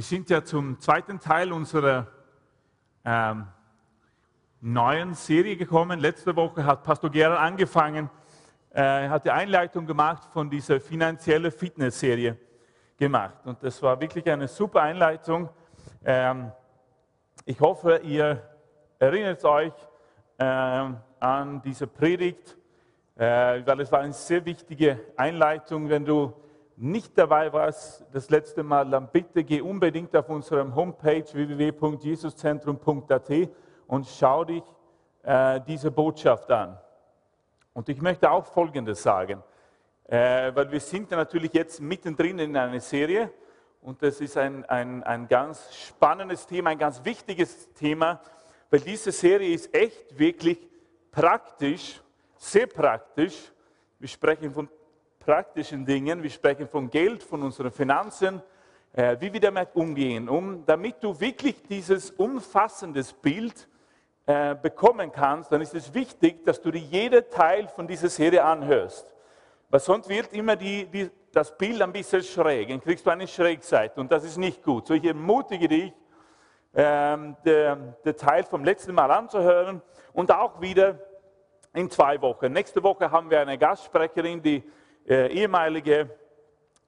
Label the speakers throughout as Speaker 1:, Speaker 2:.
Speaker 1: Wir sind ja zum zweiten Teil unserer ähm, neuen Serie gekommen. Letzte Woche hat Pastor Gerard angefangen, äh, hat die Einleitung gemacht von dieser finanziellen Fitness-Serie gemacht. Und das war wirklich eine super Einleitung. Ähm, ich hoffe, ihr erinnert euch äh, an diese Predigt, äh, weil es war eine sehr wichtige Einleitung, wenn du nicht dabei warst das letzte Mal, dann bitte geh unbedingt auf unserem Homepage www.jesuszentrum.at und schau dich äh, diese Botschaft an. Und ich möchte auch Folgendes sagen, äh, weil wir sind natürlich jetzt mittendrin in einer Serie und das ist ein, ein, ein ganz spannendes Thema, ein ganz wichtiges Thema, weil diese Serie ist echt wirklich praktisch, sehr praktisch. Wir sprechen von praktischen Dingen. Wir sprechen von Geld, von unseren Finanzen, äh, wie wir damit umgehen, um, damit du wirklich dieses umfassende Bild äh, bekommen kannst, dann ist es wichtig, dass du dir jeden Teil von dieser Serie anhörst. Weil sonst wird immer die, die, das Bild ein bisschen schräg, dann kriegst du eine Schrägseite und das ist nicht gut. So ich ermutige dich, ähm, den Teil vom letzten Mal anzuhören und auch wieder in zwei Wochen. Nächste Woche haben wir eine Gastsprecherin, die ehemalige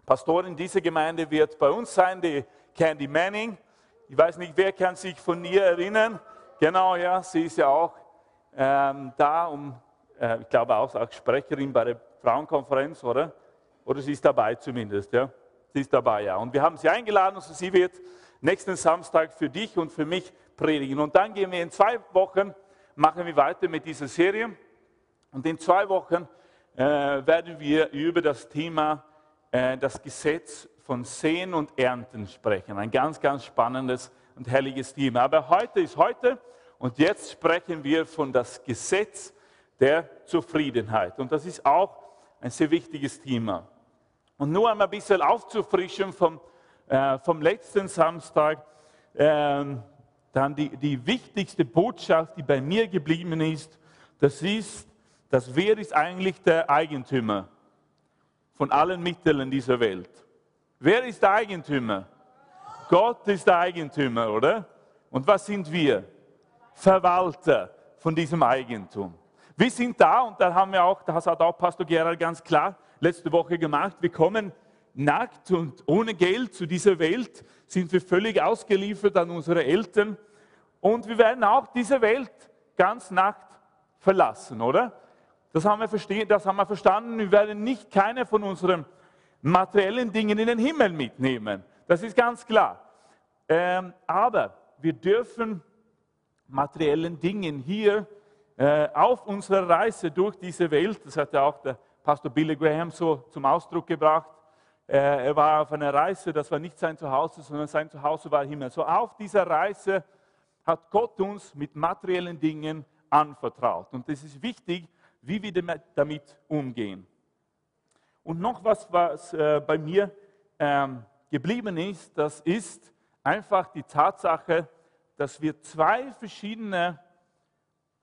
Speaker 1: Pastorin dieser Gemeinde wird bei uns sein, die Candy Manning. Ich weiß nicht, wer kann sich von ihr erinnern. Genau, ja, sie ist ja auch ähm, da, um, äh, ich glaube auch als Sprecherin bei der Frauenkonferenz, oder? Oder sie ist dabei zumindest, ja. Sie ist dabei, ja. Und wir haben sie eingeladen, also sie wird nächsten Samstag für dich und für mich predigen. Und dann gehen wir in zwei Wochen, machen wir weiter mit dieser Serie. Und in zwei Wochen äh, werden wir über das Thema äh, das Gesetz von Sehen und Ernten sprechen. Ein ganz, ganz spannendes und herrliches Thema. Aber heute ist heute und jetzt sprechen wir von das Gesetz der Zufriedenheit. Und das ist auch ein sehr wichtiges Thema. Und nur einmal ein bisschen aufzufrischen vom, äh, vom letzten Samstag, äh, dann die, die wichtigste Botschaft, die bei mir geblieben ist, das ist, dass wer ist eigentlich der Eigentümer von allen Mitteln dieser Welt? Wer ist der Eigentümer? Gott ist der Eigentümer, oder? Und was sind wir? Verwalter von diesem Eigentum. Wir sind da und da haben wir auch, das hat auch Pastor Gerald ganz klar letzte Woche gemacht, wir kommen nackt und ohne Geld zu dieser Welt, sind wir völlig ausgeliefert an unsere Eltern und wir werden auch diese Welt ganz nackt verlassen, oder? Das haben, wir das haben wir verstanden. Wir werden nicht keine von unseren materiellen Dingen in den Himmel mitnehmen. Das ist ganz klar. Ähm, aber wir dürfen materiellen Dingen hier äh, auf unserer Reise durch diese Welt, das hat ja auch der Pastor Billy Graham so zum Ausdruck gebracht, äh, er war auf einer Reise, das war nicht sein Zuhause, sondern sein Zuhause war Himmel. So auf dieser Reise hat Gott uns mit materiellen Dingen anvertraut. Und das ist wichtig, wie wir damit umgehen. Und noch was, was äh, bei mir ähm, geblieben ist, das ist einfach die Tatsache, dass wir zwei verschiedene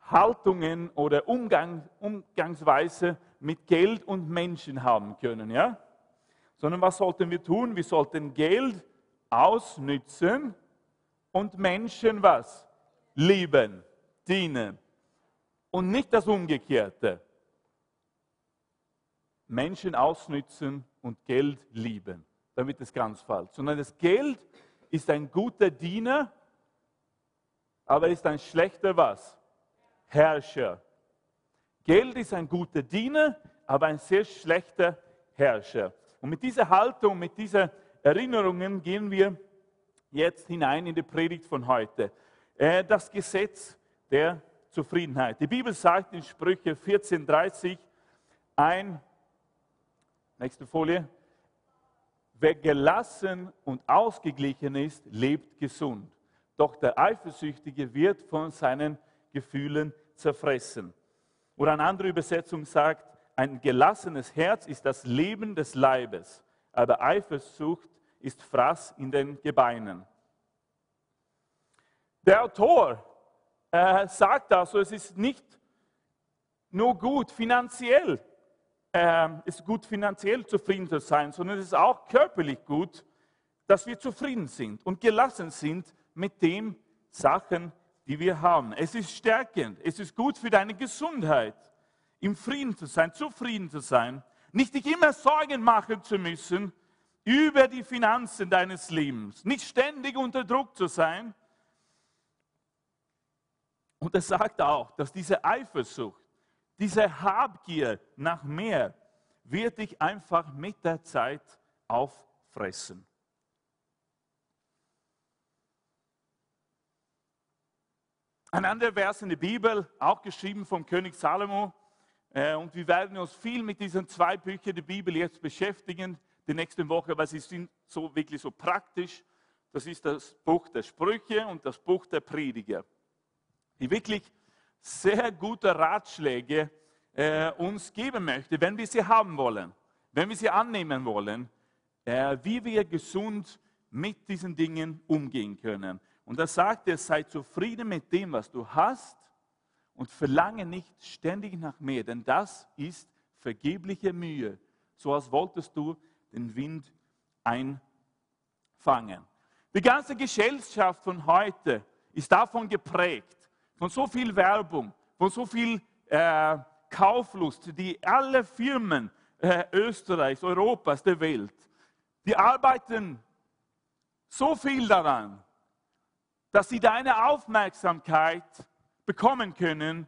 Speaker 1: Haltungen oder Umgang, Umgangsweise mit Geld und Menschen haben können. Ja? Sondern was sollten wir tun? Wir sollten Geld ausnützen und Menschen was? Lieben, dienen und nicht das Umgekehrte. Menschen ausnützen und Geld lieben. Damit ist ganz falsch. Sondern das Geld ist ein guter Diener, aber ist ein schlechter was? Herrscher. Geld ist ein guter Diener, aber ein sehr schlechter Herrscher. Und mit dieser Haltung, mit diesen Erinnerungen gehen wir jetzt hinein in die Predigt von heute. Äh, das Gesetz der Zufriedenheit. Die Bibel sagt in Sprüche 14,30 ein, nächste Folie, wer gelassen und ausgeglichen ist, lebt gesund. Doch der Eifersüchtige wird von seinen Gefühlen zerfressen. Oder eine andere Übersetzung sagt, ein gelassenes Herz ist das Leben des Leibes, aber Eifersucht ist Fraß in den Gebeinen. Der Autor äh, sagt also, es ist nicht nur gut finanziell, äh, ist gut finanziell zufrieden zu sein, sondern es ist auch körperlich gut, dass wir zufrieden sind und gelassen sind mit den Sachen, die wir haben. Es ist stärkend, es ist gut für deine Gesundheit, im Frieden zu sein, zufrieden zu sein, nicht dich immer Sorgen machen zu müssen über die Finanzen deines Lebens, nicht ständig unter Druck zu sein. Und er sagt auch, dass diese Eifersucht, diese Habgier nach mehr, wird dich einfach mit der Zeit auffressen. Ein anderer Vers in der Bibel, auch geschrieben vom König Salomo. Äh, und wir werden uns viel mit diesen zwei Büchern der Bibel jetzt beschäftigen, die nächste Woche, weil sie sind so wirklich so praktisch. Das ist das Buch der Sprüche und das Buch der Prediger, wirklich sehr gute Ratschläge äh, uns geben möchte, wenn wir sie haben wollen, wenn wir sie annehmen wollen, äh, wie wir gesund mit diesen Dingen umgehen können. Und da sagt er, sei zufrieden mit dem, was du hast und verlange nicht ständig nach mehr, denn das ist vergebliche Mühe, so als wolltest du den Wind einfangen. Die ganze Gesellschaft von heute ist davon geprägt, von so viel Werbung, von so viel äh, Kauflust, die alle Firmen äh, Österreichs, Europas, der Welt, die arbeiten so viel daran, dass sie deine Aufmerksamkeit bekommen können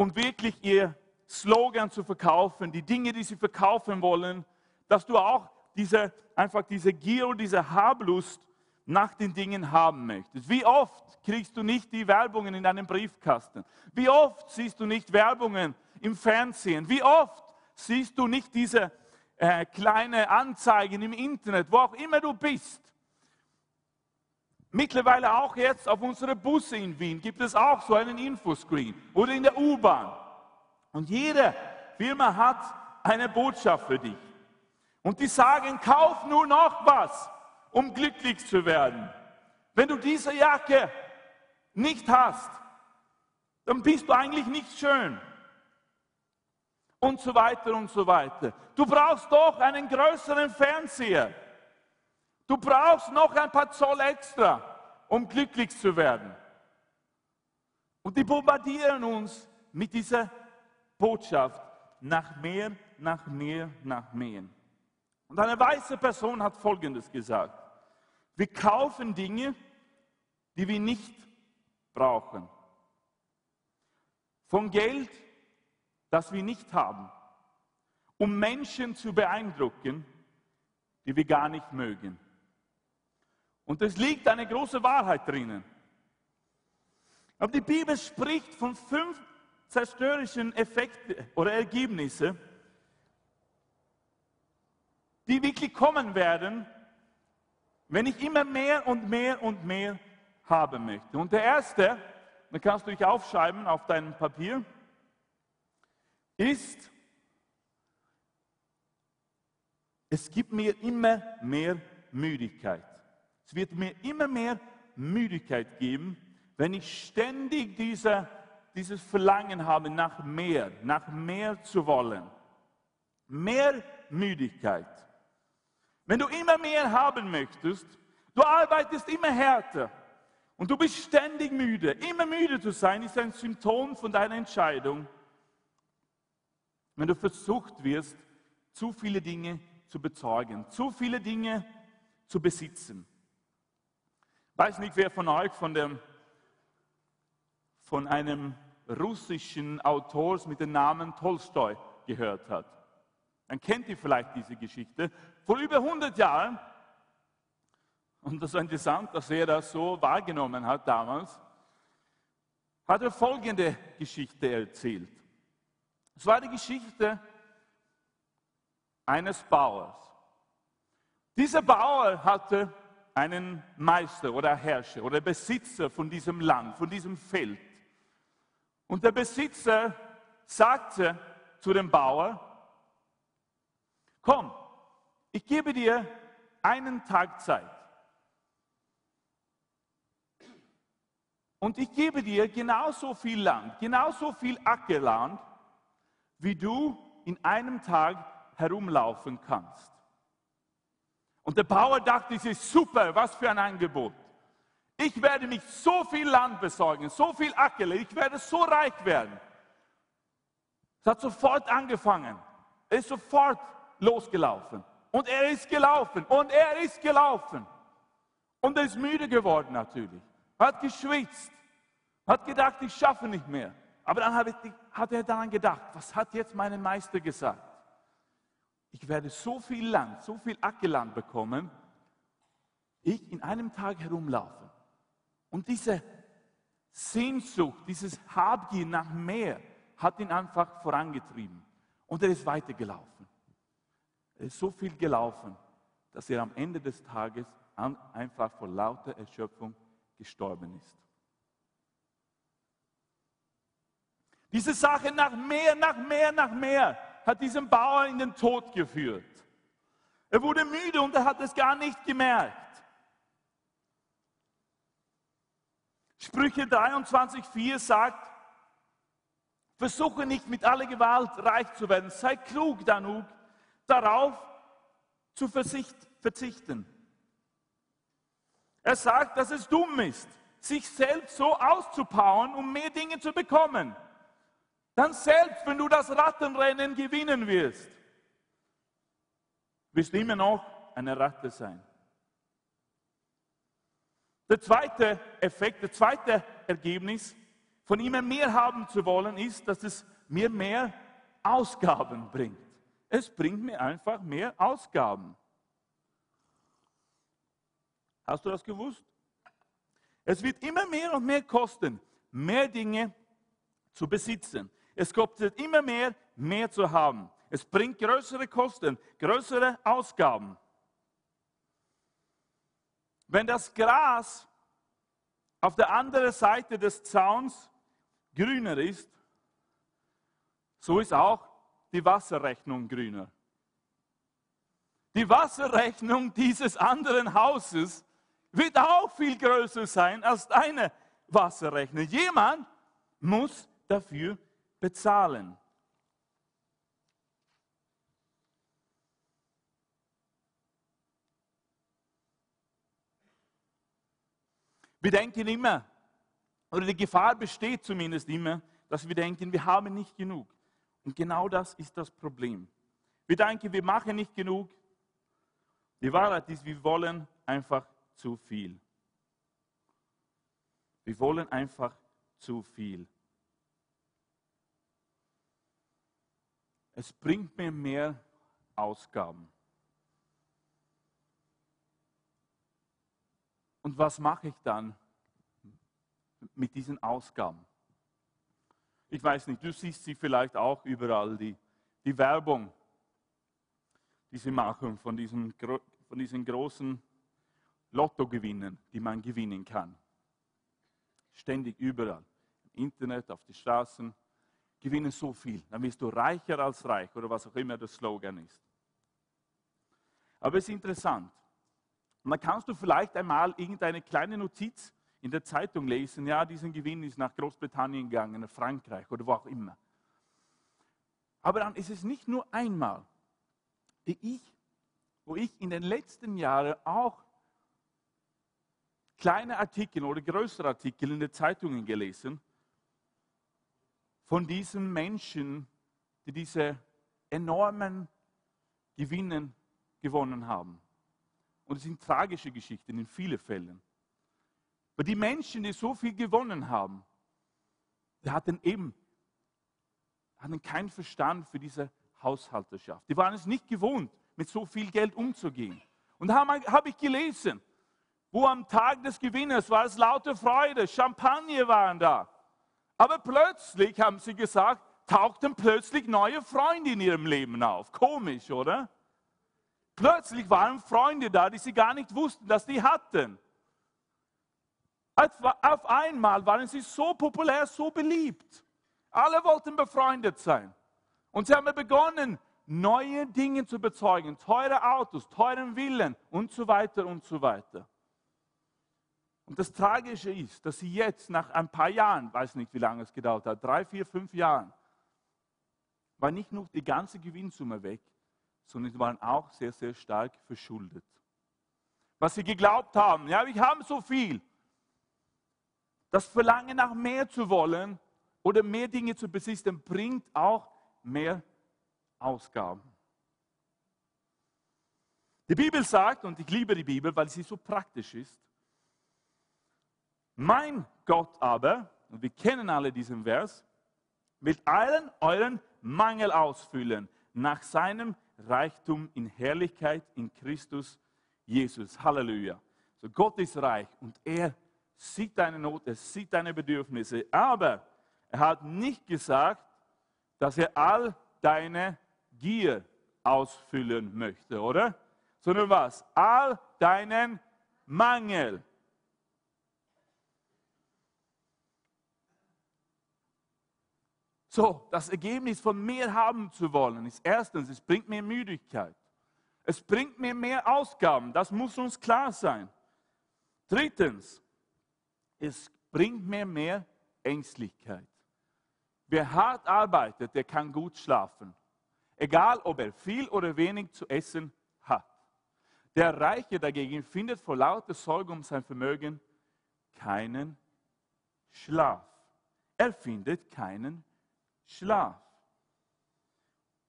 Speaker 1: um wirklich ihr Slogan zu verkaufen, die Dinge, die sie verkaufen wollen, dass du auch diese, einfach diese Gier und diese Hablust nach den Dingen haben möchtest. Wie oft kriegst du nicht die Werbungen in deinem Briefkasten? Wie oft siehst du nicht Werbungen im Fernsehen? Wie oft siehst du nicht diese äh, kleine Anzeigen im Internet, wo auch immer du bist? Mittlerweile auch jetzt auf unsere Busse in Wien gibt es auch so einen Infoscreen oder in der U-Bahn. Und jede Firma hat eine Botschaft für dich. Und die sagen, kauf nur noch was, um glücklich zu werden. Wenn du diese Jacke nicht hast, dann bist du eigentlich nicht schön. Und so weiter und so weiter. Du brauchst doch einen größeren Fernseher. Du brauchst noch ein paar Zoll extra, um glücklich zu werden. Und die bombardieren uns mit dieser Botschaft nach mehr, nach mehr, nach mehr. Und eine weiße Person hat Folgendes gesagt. Wir kaufen Dinge, die wir nicht brauchen. Von Geld, das wir nicht haben, um Menschen zu beeindrucken, die wir gar nicht mögen. Und es liegt eine große Wahrheit drinnen. Aber die Bibel spricht von fünf zerstörerischen Effekten oder Ergebnissen, die wirklich kommen werden, wenn ich immer mehr und mehr und mehr haben möchte. Und der erste, dann kannst du dich aufschreiben auf deinem Papier, ist, es gibt mir immer mehr Müdigkeit. Es wird mir immer mehr Müdigkeit geben, wenn ich ständig diese, dieses Verlangen habe nach mehr, nach mehr zu wollen. Mehr Müdigkeit. Wenn du immer mehr haben möchtest, du arbeitest immer härter und du bist ständig müde. Immer müde zu sein ist ein Symptom von deiner Entscheidung. Wenn du versucht wirst, zu viele Dinge zu bezeugen, zu viele Dinge zu besitzen weiß nicht, wer von euch von, dem, von einem russischen Autor mit dem Namen Tolstoi gehört hat. Dann kennt ihr vielleicht diese Geschichte. Vor über 100 Jahren, und das ist interessant, dass er das so wahrgenommen hat damals, hat er folgende Geschichte erzählt. Es war die Geschichte eines Bauers. Dieser Bauer hatte einen Meister oder Herrscher oder Besitzer von diesem Land, von diesem Feld. Und der Besitzer sagte zu dem Bauer, komm, ich gebe dir einen Tag Zeit. Und ich gebe dir genauso viel Land, genauso viel Ackerland, wie du in einem Tag herumlaufen kannst. Und der Bauer dachte, das ist super, was für ein Angebot. Ich werde mich so viel Land besorgen, so viel Ackerle, ich werde so reich werden. Es hat sofort angefangen. Er ist sofort losgelaufen. Und er ist gelaufen. Und er ist gelaufen. Und er ist müde geworden natürlich. Hat geschwitzt. Hat gedacht, ich schaffe nicht mehr. Aber dann hat er daran gedacht, was hat jetzt mein Meister gesagt? Ich werde so viel Land, so viel Ackerland bekommen, ich in einem Tag herumlaufen. Und diese Sehnsucht, dieses Habgier nach mehr hat ihn einfach vorangetrieben. Und er ist weitergelaufen. So viel gelaufen, dass er am Ende des Tages einfach vor lauter Erschöpfung gestorben ist. Diese Sache nach mehr, nach mehr, nach mehr hat diesen Bauer in den Tod geführt. Er wurde müde und er hat es gar nicht gemerkt. Sprüche 23,4 sagt, versuche nicht mit aller Gewalt reich zu werden, sei klug genug, darauf zu verzichten. Er sagt, dass es dumm ist, sich selbst so auszupowern, um mehr Dinge zu bekommen. Dann selbst, wenn du das Rattenrennen gewinnen wirst, wirst du immer noch eine Ratte sein. Der zweite Effekt, der zweite Ergebnis, von immer mehr haben zu wollen, ist, dass es mir mehr Ausgaben bringt. Es bringt mir einfach mehr Ausgaben. Hast du das gewusst? Es wird immer mehr und mehr kosten, mehr Dinge zu besitzen. Es kostet immer mehr, mehr zu haben. Es bringt größere Kosten, größere Ausgaben. Wenn das Gras auf der anderen Seite des Zauns grüner ist, so ist auch die Wasserrechnung grüner. Die Wasserrechnung dieses anderen Hauses wird auch viel größer sein als deine Wasserrechnung. Jemand muss dafür bezahlen. Wir denken immer, oder die Gefahr besteht zumindest immer, dass wir denken, wir haben nicht genug. Und genau das ist das Problem. Wir denken, wir machen nicht genug. Die Wahrheit ist, wir wollen einfach zu viel. Wir wollen einfach zu viel. Es bringt mir mehr Ausgaben. Und was mache ich dann mit diesen Ausgaben? Ich weiß nicht, du siehst sie vielleicht auch überall, die, die Werbung, die sie machen von diesen, von diesen großen Lottogewinnen, die man gewinnen kann. Ständig überall. Im Internet, auf die Straßen. Gewinne so viel. Dann wirst du reicher als reich oder was auch immer der Slogan ist. Aber es ist interessant. Und dann kannst du vielleicht einmal irgendeine kleine Notiz in der Zeitung lesen, ja, diesen Gewinn ist nach Großbritannien gegangen, nach Frankreich oder wo auch immer. Aber dann ist es nicht nur einmal, die ich, wo ich in den letzten Jahren auch kleine Artikel oder größere Artikel in den Zeitungen gelesen von diesen Menschen, die diese enormen Gewinnen gewonnen haben. Und es sind tragische Geschichten in vielen Fällen. Aber die Menschen, die so viel gewonnen haben, die hatten eben hatten keinen Verstand für diese Haushalterschaft. Die waren es nicht gewohnt, mit so viel Geld umzugehen. Und da habe hab ich gelesen, wo am Tag des Gewinnes war es lauter Freude, Champagner waren da. Aber plötzlich, haben sie gesagt, tauchten plötzlich neue Freunde in ihrem Leben auf. Komisch, oder? Plötzlich waren Freunde da, die sie gar nicht wussten, dass die hatten. Auf einmal waren sie so populär, so beliebt. Alle wollten befreundet sein. Und sie haben begonnen, neue Dinge zu bezeugen. Teure Autos, teuren Villen und so weiter und so weiter. Und das Tragische ist, dass sie jetzt nach ein paar Jahren, weiß nicht, wie lange es gedauert hat, drei, vier, fünf Jahren, war nicht nur die ganze Gewinnsumme weg, sondern sie waren auch sehr, sehr stark verschuldet. was sie geglaubt haben. Ja, ich habe so viel. Das Verlangen nach mehr zu wollen oder mehr Dinge zu besitzen, bringt auch mehr Ausgaben. Die Bibel sagt, und ich liebe die Bibel, weil sie so praktisch ist, mein Gott aber, und wir kennen alle diesen Vers, wird allen euren Mangel ausfüllen nach seinem Reichtum in Herrlichkeit in Christus Jesus. Halleluja. So Gott ist reich und er sieht deine Not, er sieht deine Bedürfnisse, aber er hat nicht gesagt, dass er all deine Gier ausfüllen möchte, oder? Sondern was? All deinen Mangel. So, das Ergebnis von mehr haben zu wollen ist erstens, es bringt mir Müdigkeit. Es bringt mir mehr Ausgaben, das muss uns klar sein. Drittens, es bringt mir mehr Ängstlichkeit. Wer hart arbeitet, der kann gut schlafen. Egal, ob er viel oder wenig zu essen hat. Der Reiche dagegen findet vor lauter Sorge um sein Vermögen keinen Schlaf. Er findet keinen Schlaf.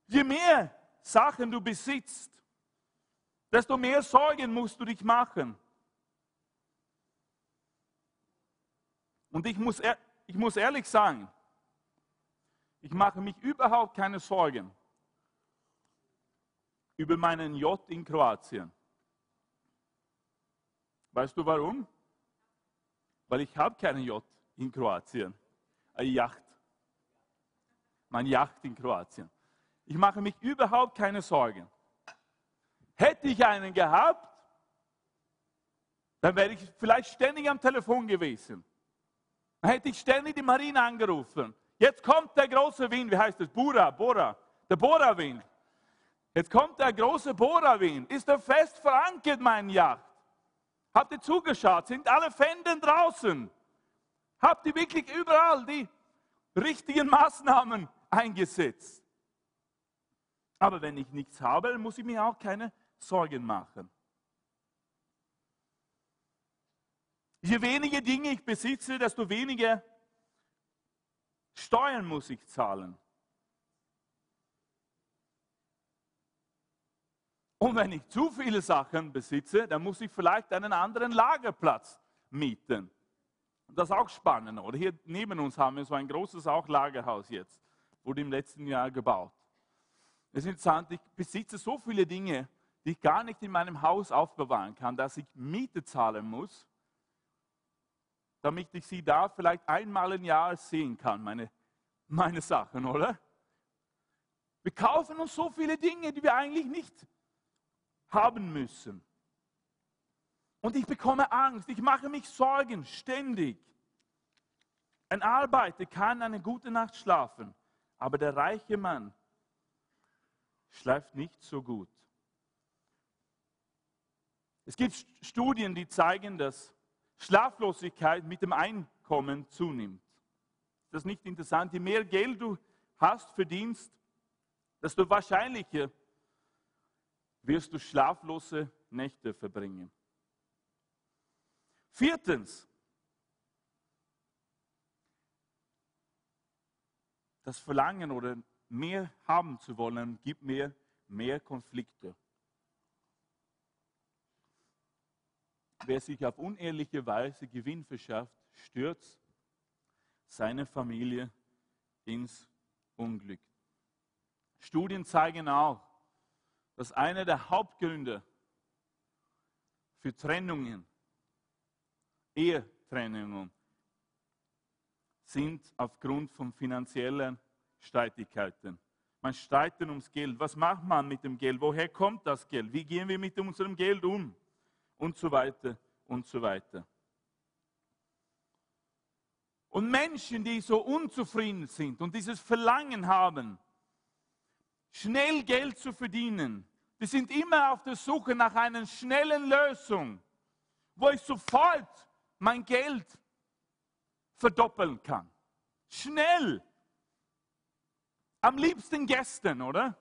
Speaker 1: Je mehr Sachen du besitzt, desto mehr Sorgen musst du dich machen. Und ich muss, ich muss ehrlich sagen, ich mache mich überhaupt keine Sorgen über meinen Yacht in Kroatien. Weißt du warum? Weil ich habe keinen Yacht in Kroatien, eine Yacht. Mein Yacht in Kroatien. Ich mache mich überhaupt keine Sorgen. Hätte ich einen gehabt, dann wäre ich vielleicht ständig am Telefon gewesen. Dann hätte ich ständig die Marine angerufen. Jetzt kommt der große Wind, wie heißt es? Bura, Bora, der Bora-Wind. Jetzt kommt der große Bora-Wind. Ist er fest verankert, mein Yacht? Habt ihr zugeschaut? Sind alle Fänden draußen? Habt ihr wirklich überall die richtigen Maßnahmen eingesetzt? Aber wenn ich nichts habe, muss ich mir auch keine Sorgen machen. Je weniger Dinge ich besitze, desto weniger Steuern muss ich zahlen. Und wenn ich zu viele Sachen besitze, dann muss ich vielleicht einen anderen Lagerplatz mieten. Das ist auch spannend, oder? Hier neben uns haben wir so ein großes auch Lagerhaus jetzt, wurde im letzten Jahr gebaut. Es ist interessant, ich besitze so viele Dinge, die ich gar nicht in meinem Haus aufbewahren kann, dass ich Miete zahlen muss damit ich sie da vielleicht einmal im Jahr sehen kann, meine, meine Sachen, oder? Wir kaufen uns so viele Dinge, die wir eigentlich nicht haben müssen. Und ich bekomme Angst, ich mache mich Sorgen ständig. Ein Arbeiter kann eine gute Nacht schlafen, aber der reiche Mann schläft nicht so gut. Es gibt Studien, die zeigen, dass Schlaflosigkeit mit dem Einkommen zunimmt. Ist das nicht interessant? Je mehr Geld du hast, verdienst, desto wahrscheinlicher wirst du schlaflose Nächte verbringen. Viertens, das Verlangen oder mehr haben zu wollen, gibt mir mehr Konflikte. Wer sich auf unehrliche Weise Gewinn verschafft, stürzt seine Familie ins Unglück. Studien zeigen auch, dass einer der Hauptgründe für Trennungen, Ehetrennungen, sind aufgrund von finanziellen Streitigkeiten. Man streitet ums Geld. Was macht man mit dem Geld? Woher kommt das Geld? Wie gehen wir mit unserem Geld um? Und so weiter und so weiter. Und Menschen, die so unzufrieden sind und dieses Verlangen haben, schnell Geld zu verdienen, die sind immer auf der Suche nach einer schnellen Lösung, wo ich sofort mein Geld verdoppeln kann. Schnell. Am liebsten gestern, oder?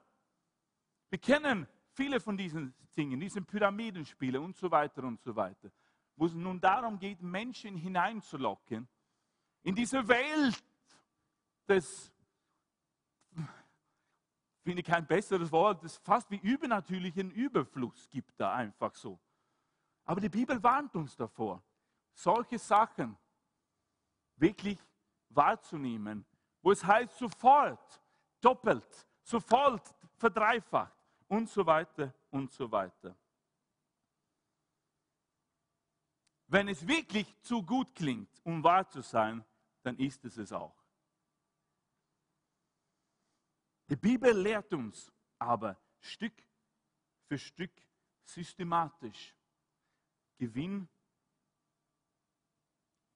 Speaker 1: Wir kennen viele von diesen Dingen, diesen Pyramidenspiele und so weiter und so weiter, wo es nun darum geht, Menschen hineinzulocken in diese Welt des, finde ich kein besseres Wort, das fast wie übernatürlichen Überfluss gibt da einfach so. Aber die Bibel warnt uns davor, solche Sachen wirklich wahrzunehmen, wo es heißt sofort, doppelt, sofort verdreifacht und so weiter und so weiter. Wenn es wirklich zu gut klingt, um wahr zu sein, dann ist es es auch. Die Bibel lehrt uns aber Stück für Stück systematisch Gewinn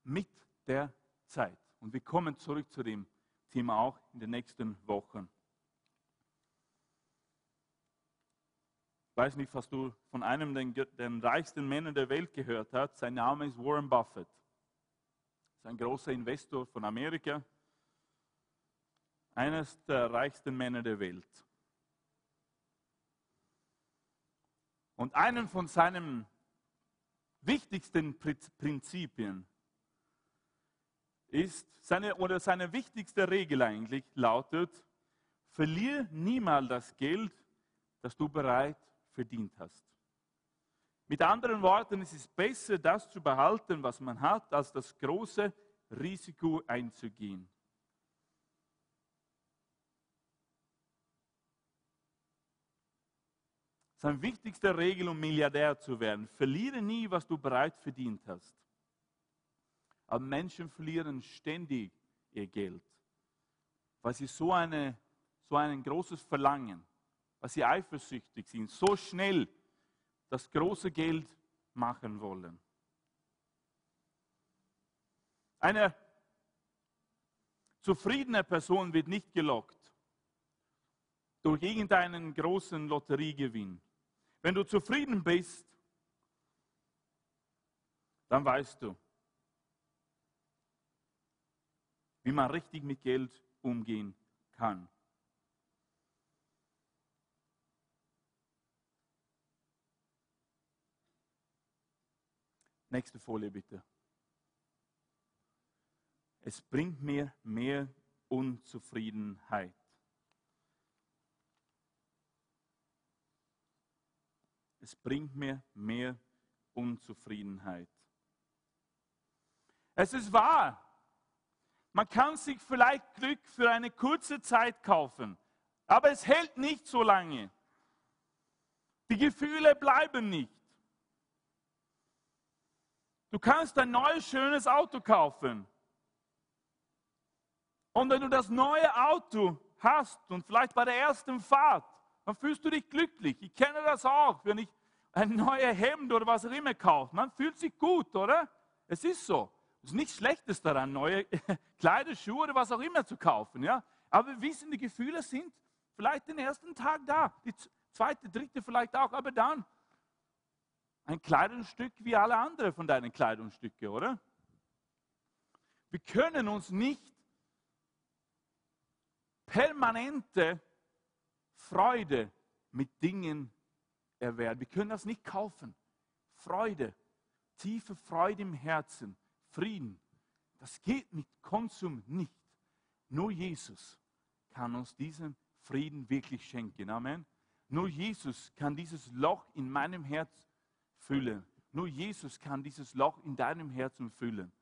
Speaker 1: mit der Zeit. Und wir kommen zurück zu dem Thema auch in den nächsten Wochen. Weiß nicht, was du von einem der den reichsten Männern der Welt gehört hast. Sein Name ist Warren Buffett. Ist ein großer Investor von Amerika. Eines der reichsten Männer der Welt. Und einen von seinen wichtigsten Prinzipien ist, seine, oder seine wichtigste Regel eigentlich lautet, verlier niemals das Geld, das du bereit verdient hast. Mit anderen Worten, es ist besser, das zu behalten, was man hat, als das große Risiko einzugehen. Seine wichtigste Regel, um Milliardär zu werden. Verliere nie, was du bereit verdient hast. Aber Menschen verlieren ständig ihr Geld, weil sie so, eine, so ein großes Verlangen weil sie eifersüchtig sind, so schnell das große Geld machen wollen. Eine zufriedene Person wird nicht gelockt durch irgendeinen großen Lotteriegewinn. Wenn du zufrieden bist, dann weißt du, wie man richtig mit Geld umgehen kann. Nächste Folie bitte. Es bringt mir mehr Unzufriedenheit. Es bringt mir mehr Unzufriedenheit. Es ist wahr. Man kann sich vielleicht Glück für eine kurze Zeit kaufen, aber es hält nicht so lange. Die Gefühle bleiben nicht. Du kannst ein neues, schönes Auto kaufen. Und wenn du das neue Auto hast und vielleicht bei der ersten Fahrt, dann fühlst du dich glücklich. Ich kenne das auch, wenn ich ein neues Hemd oder was auch immer kaufe. Man fühlt sich gut, oder? Es ist so. Es ist nichts Schlechtes daran, neue Kleider, Schuhe oder was auch immer zu kaufen. Ja? Aber wir wissen, die Gefühle sind vielleicht den ersten Tag da, die zweite, dritte vielleicht auch, aber dann ein Kleidungsstück wie alle anderen von deinen Kleidungsstücke, oder? Wir können uns nicht permanente Freude mit Dingen erwerben. Wir können das nicht kaufen. Freude, tiefe Freude im Herzen, Frieden, das geht mit Konsum nicht. Nur Jesus kann uns diesen Frieden wirklich schenken. Amen. Nur Jesus kann dieses Loch in meinem Herz füllen. Nur Jesus kann dieses Loch in deinem Herzen füllen.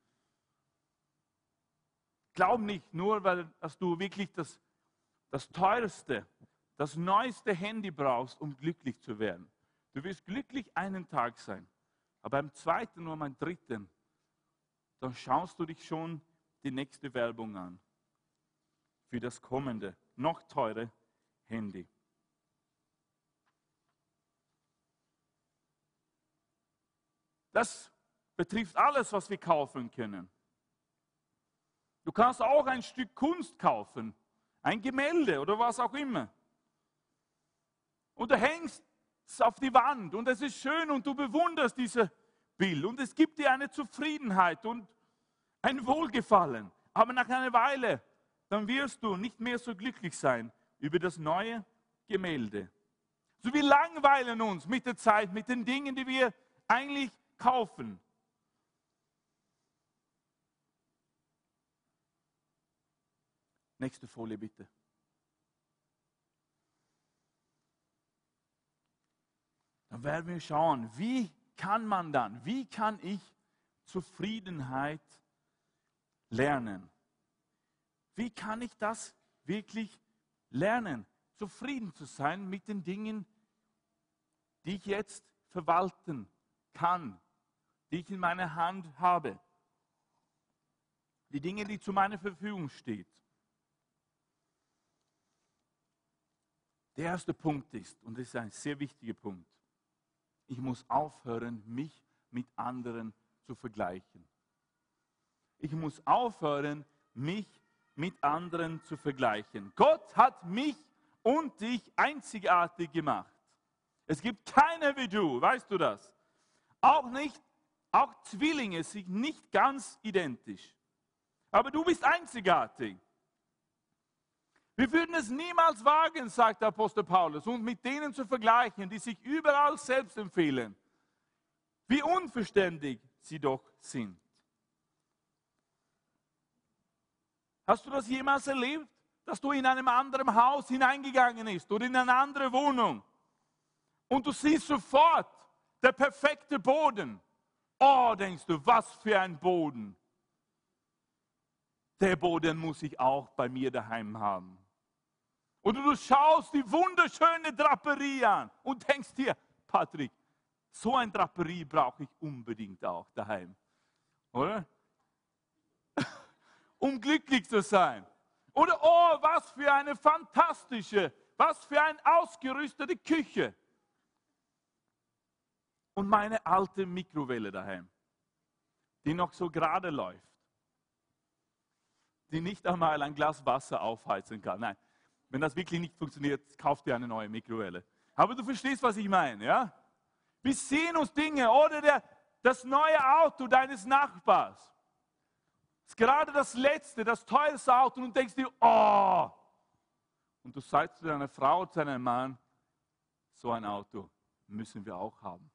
Speaker 1: Glaub nicht nur, weil dass du wirklich das, das teuerste, das neueste Handy brauchst, um glücklich zu werden. Du wirst glücklich einen Tag sein, aber beim zweiten oder beim dritten, dann schaust du dich schon die nächste Werbung an für das kommende, noch teure Handy. Das betrifft alles, was wir kaufen können. Du kannst auch ein Stück Kunst kaufen, ein Gemälde oder was auch immer. Und du hängst es auf die Wand und es ist schön und du bewunderst dieses Bild und es gibt dir eine Zufriedenheit und ein Wohlgefallen. Aber nach einer Weile, dann wirst du nicht mehr so glücklich sein über das neue Gemälde. So wir langweilen uns mit der Zeit, mit den Dingen, die wir eigentlich kaufen. Nächste Folie bitte. Dann werden wir schauen, wie kann man dann, wie kann ich Zufriedenheit lernen? Wie kann ich das wirklich lernen, zufrieden zu sein mit den Dingen, die ich jetzt verwalten kann, die ich in meiner Hand habe, die Dinge, die zu meiner Verfügung stehen. Der erste Punkt ist, und das ist ein sehr wichtiger Punkt, ich muss aufhören, mich mit anderen zu vergleichen. Ich muss aufhören, mich mit anderen zu vergleichen. Gott hat mich und dich einzigartig gemacht. Es gibt keine wie du, weißt du das? Auch nicht, auch Zwillinge sind nicht ganz identisch. Aber du bist einzigartig. Wir würden es niemals wagen, sagt der Apostel Paulus, uns mit denen zu vergleichen, die sich überall selbst empfehlen. Wie unverständlich sie doch sind. Hast du das jemals erlebt, dass du in einem anderen Haus hineingegangen bist oder in eine andere Wohnung und du siehst sofort der perfekte Boden? Oh, denkst du, was für ein Boden. Der Boden muss ich auch bei mir daheim haben. Oder du schaust die wunderschöne Draperie an und denkst dir, Patrick, so ein Draperie brauche ich unbedingt auch daheim. Oder? um glücklich zu sein. Oder, oh, was für eine fantastische, was für eine ausgerüstete Küche. Und meine alte Mikrowelle daheim, die noch so gerade läuft, die nicht einmal ein Glas Wasser aufheizen kann. Nein, wenn das wirklich nicht funktioniert, kauft dir eine neue Mikrowelle. Aber du verstehst, was ich meine, ja? Wir sehen uns Dinge oder der, das neue Auto deines Nachbars. Ist gerade das letzte, das teuerste Auto und denkst dir, oh! Und du sagst zu deiner Frau, zu deinem Mann, so ein Auto müssen wir auch haben.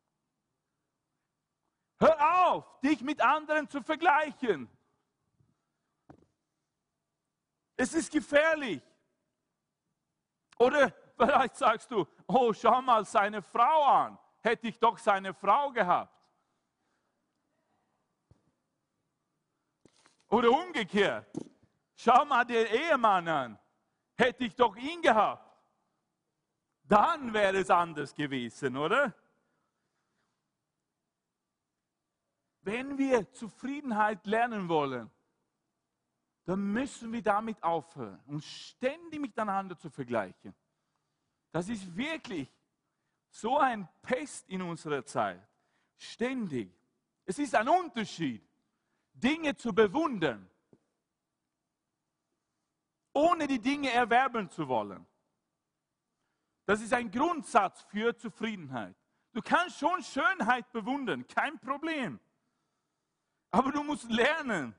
Speaker 1: Hör auf, dich mit anderen zu vergleichen. Es ist gefährlich. Oder vielleicht sagst du, oh, schau mal seine Frau an. Hätte ich doch seine Frau gehabt. Oder umgekehrt, schau mal den Ehemann an. Hätte ich doch ihn gehabt. Dann wäre es anders gewesen, oder? Wenn wir Zufriedenheit lernen wollen, dann müssen wir damit aufhören, uns ständig miteinander zu vergleichen. Das ist wirklich so ein Pest in unserer Zeit. Ständig. Es ist ein Unterschied, Dinge zu bewundern, ohne die Dinge erwerben zu wollen. Das ist ein Grundsatz für Zufriedenheit. Du kannst schon Schönheit bewundern, kein Problem. Aber du musst lernen,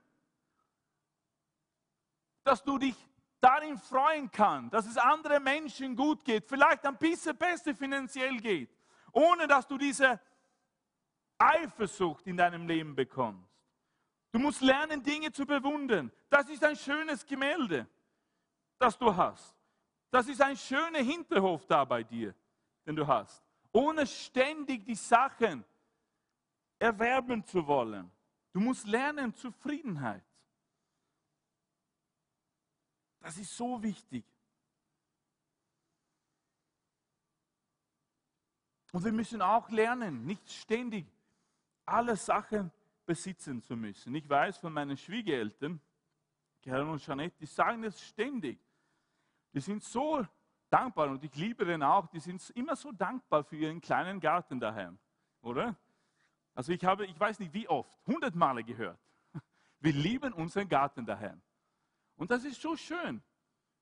Speaker 1: dass du dich darin freuen kannst, dass es anderen Menschen gut geht, vielleicht ein bisschen besser finanziell geht, ohne dass du diese Eifersucht in deinem Leben bekommst. Du musst lernen, Dinge zu bewundern. Das ist ein schönes Gemälde, das du hast. Das ist ein schöner Hinterhof da bei dir, den du hast. Ohne ständig die Sachen erwerben zu wollen. Du musst lernen Zufriedenheit. Das ist so wichtig. Und wir müssen auch lernen, nicht ständig alle Sachen besitzen zu müssen. Ich weiß von meinen Schwiegereltern, Karen und Jeanette, die sagen das ständig. Die sind so dankbar und ich liebe den auch, die sind immer so dankbar für ihren kleinen Garten daheim, oder? Also ich habe, ich weiß nicht wie oft, hundert Male gehört, wir lieben unseren Garten daheim. Und das ist so schön,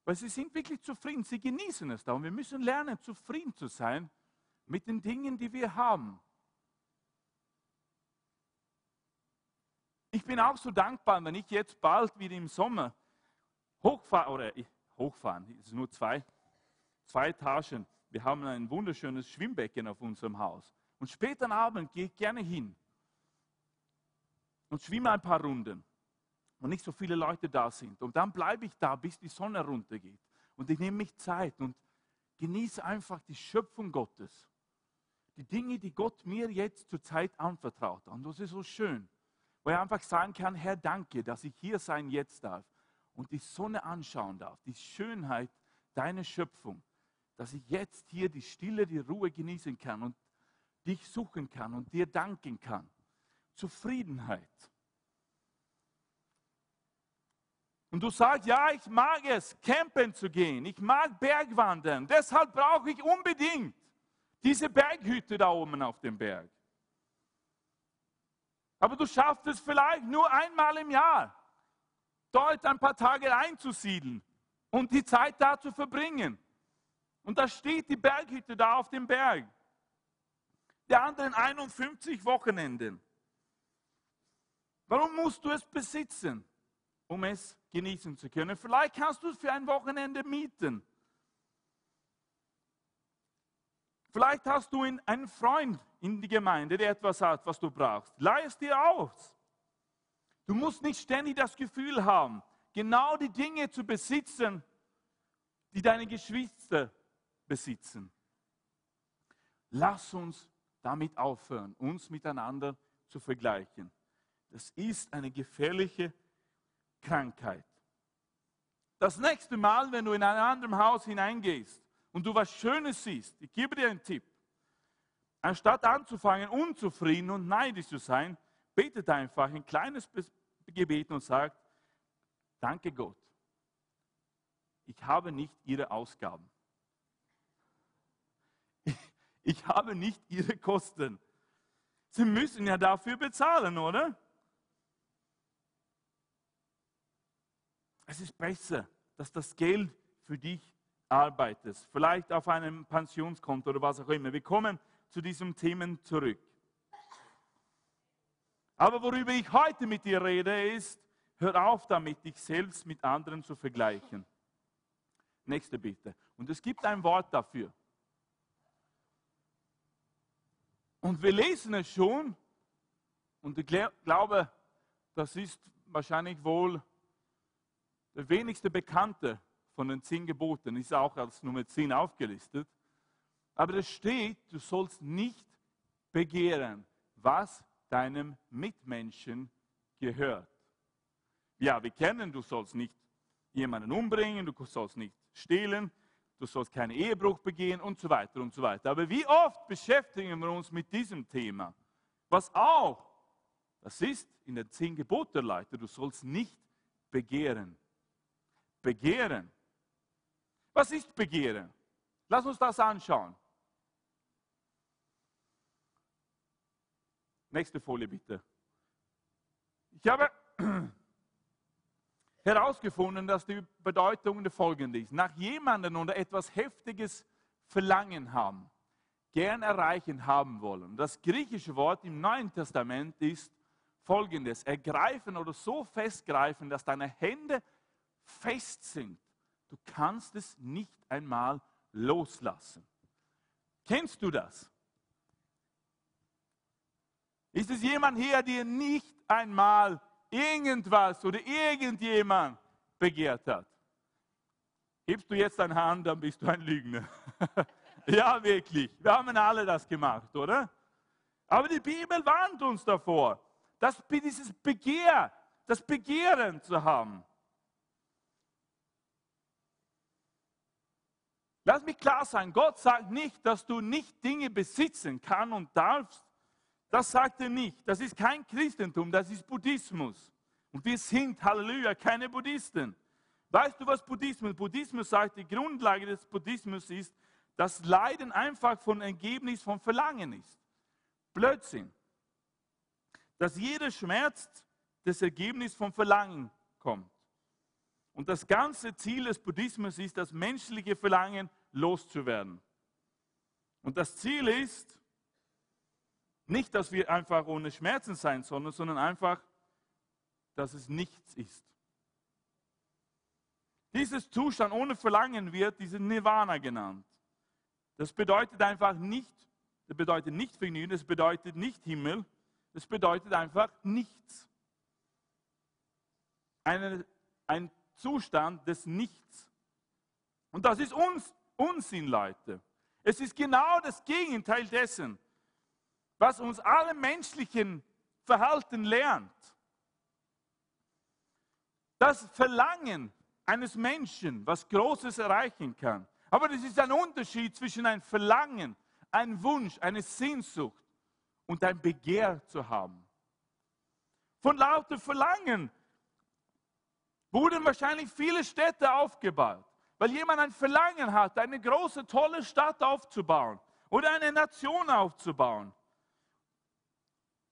Speaker 1: weil sie sind wirklich zufrieden, sie genießen es da. Und wir müssen lernen, zufrieden zu sein mit den Dingen, die wir haben. Ich bin auch so dankbar, wenn ich jetzt bald wieder im Sommer hochfahre, oder hochfahren, es sind nur zwei, zwei Etagen, Wir haben ein wunderschönes Schwimmbecken auf unserem Haus. Und später am Abend gehe ich gerne hin und schwimme ein paar Runden, wo nicht so viele Leute da sind. Und dann bleibe ich da, bis die Sonne runtergeht. Und ich nehme mich Zeit und genieße einfach die Schöpfung Gottes. Die Dinge, die Gott mir jetzt zur Zeit anvertraut. Und das ist so schön, wo ich einfach sagen kann, Herr, danke, dass ich hier sein jetzt darf und die Sonne anschauen darf, die Schönheit deiner Schöpfung, dass ich jetzt hier die Stille, die Ruhe genießen kann und dich suchen kann und dir danken kann. Zufriedenheit. Und du sagst, ja, ich mag es, campen zu gehen, ich mag Bergwandern, deshalb brauche ich unbedingt diese Berghütte da oben auf dem Berg. Aber du schaffst es vielleicht nur einmal im Jahr, dort ein paar Tage einzusiedeln und die Zeit da zu verbringen. Und da steht die Berghütte da auf dem Berg. Die anderen 51 Wochenenden. Warum musst du es besitzen, um es genießen zu können? Vielleicht kannst du es für ein Wochenende mieten. Vielleicht hast du einen Freund in die Gemeinde, der etwas hat, was du brauchst. Leih es dir aus. Du musst nicht ständig das Gefühl haben, genau die Dinge zu besitzen, die deine Geschwister besitzen. Lass uns damit aufhören, uns miteinander zu vergleichen. Das ist eine gefährliche Krankheit. Das nächste Mal, wenn du in ein anderes Haus hineingehst, und du was Schönes siehst, ich gebe dir einen Tipp. Anstatt anzufangen, unzufrieden und neidisch zu sein, betet einfach ein kleines Gebet und sagt, danke Gott, ich habe nicht Ihre Ausgaben. Ich, habe nicht Ihre Kosten. Sie müssen ja dafür bezahlen, oder? Es ist besser, dass das Geld für dich arbeitest, vielleicht auf einem Pensionskonto oder was auch immer. Wir kommen zu diesem Themen zurück. Aber worüber ich heute mit dir rede, ist, hör auf damit, dich selbst mit anderen zu vergleichen. Nächste Bitte. Und es gibt ein Wort dafür. Und wir lesen es schon. Und ich glaube, das ist wahrscheinlich wohl der wenigste Bekannte von den zehn Geboten ist auch als Nummer zehn aufgelistet. Aber es steht, du sollst nicht begehren, was deinem Mitmenschen gehört. Ja, wir kennen, du sollst nicht jemanden umbringen, du sollst nicht stehlen, du sollst keinen Ehebruch begehen und so weiter und so weiter. Aber wie oft beschäftigen wir uns mit diesem Thema? Was auch, das ist in den zehn Geboten, Leute, du sollst nicht begehren. Begehren was ist Begehren? Lass uns das anschauen. Nächste Folie bitte. Ich habe herausgefunden, dass die Bedeutung der folgende ist. Nach jemandem oder etwas Heftiges Verlangen haben, gern erreichen haben wollen. Das griechische Wort im Neuen Testament ist folgendes. Ergreifen oder so festgreifen, dass deine Hände fest sind Du kannst es nicht einmal loslassen. Kennst du das? Ist es jemand hier, der nicht einmal irgendwas oder irgendjemand begehrt hat? Hebst du jetzt deine Hand, dann bist du ein Lügner. ja, wirklich. Wir haben alle das gemacht, oder? Aber die Bibel warnt uns davor, dass dieses Begehr, das Begehren zu haben. Lass mich klar sein, Gott sagt nicht, dass du nicht Dinge besitzen kann und darfst. Das sagt er nicht. Das ist kein Christentum, das ist Buddhismus. Und wir sind, Halleluja, keine Buddhisten. Weißt du, was Buddhismus? Buddhismus sagt, die Grundlage des Buddhismus ist, dass Leiden einfach von Ergebnis von Verlangen ist. Blödsinn. Dass jeder Schmerz das Ergebnis von Verlangen kommt. Und das ganze Ziel des Buddhismus ist, das menschliche Verlangen loszuwerden. Und das Ziel ist nicht, dass wir einfach ohne Schmerzen sein sollen, sondern einfach, dass es nichts ist. Dieses Zustand ohne Verlangen wird diese Nirvana genannt. Das bedeutet einfach nicht, das bedeutet nicht Vergnügen, das bedeutet nicht Himmel, das bedeutet einfach nichts. Eine, ein Zustand des Nichts. Und das ist uns, Unsinn, Leute. Es ist genau das Gegenteil dessen, was uns alle menschlichen Verhalten lernt. Das Verlangen eines Menschen, was Großes erreichen kann. Aber das ist ein Unterschied zwischen ein Verlangen, ein Wunsch, eine Sehnsucht und ein Begehr zu haben. Von lauter Verlangen wurden wahrscheinlich viele Städte aufgebaut, weil jemand ein Verlangen hat, eine große, tolle Stadt aufzubauen oder eine Nation aufzubauen.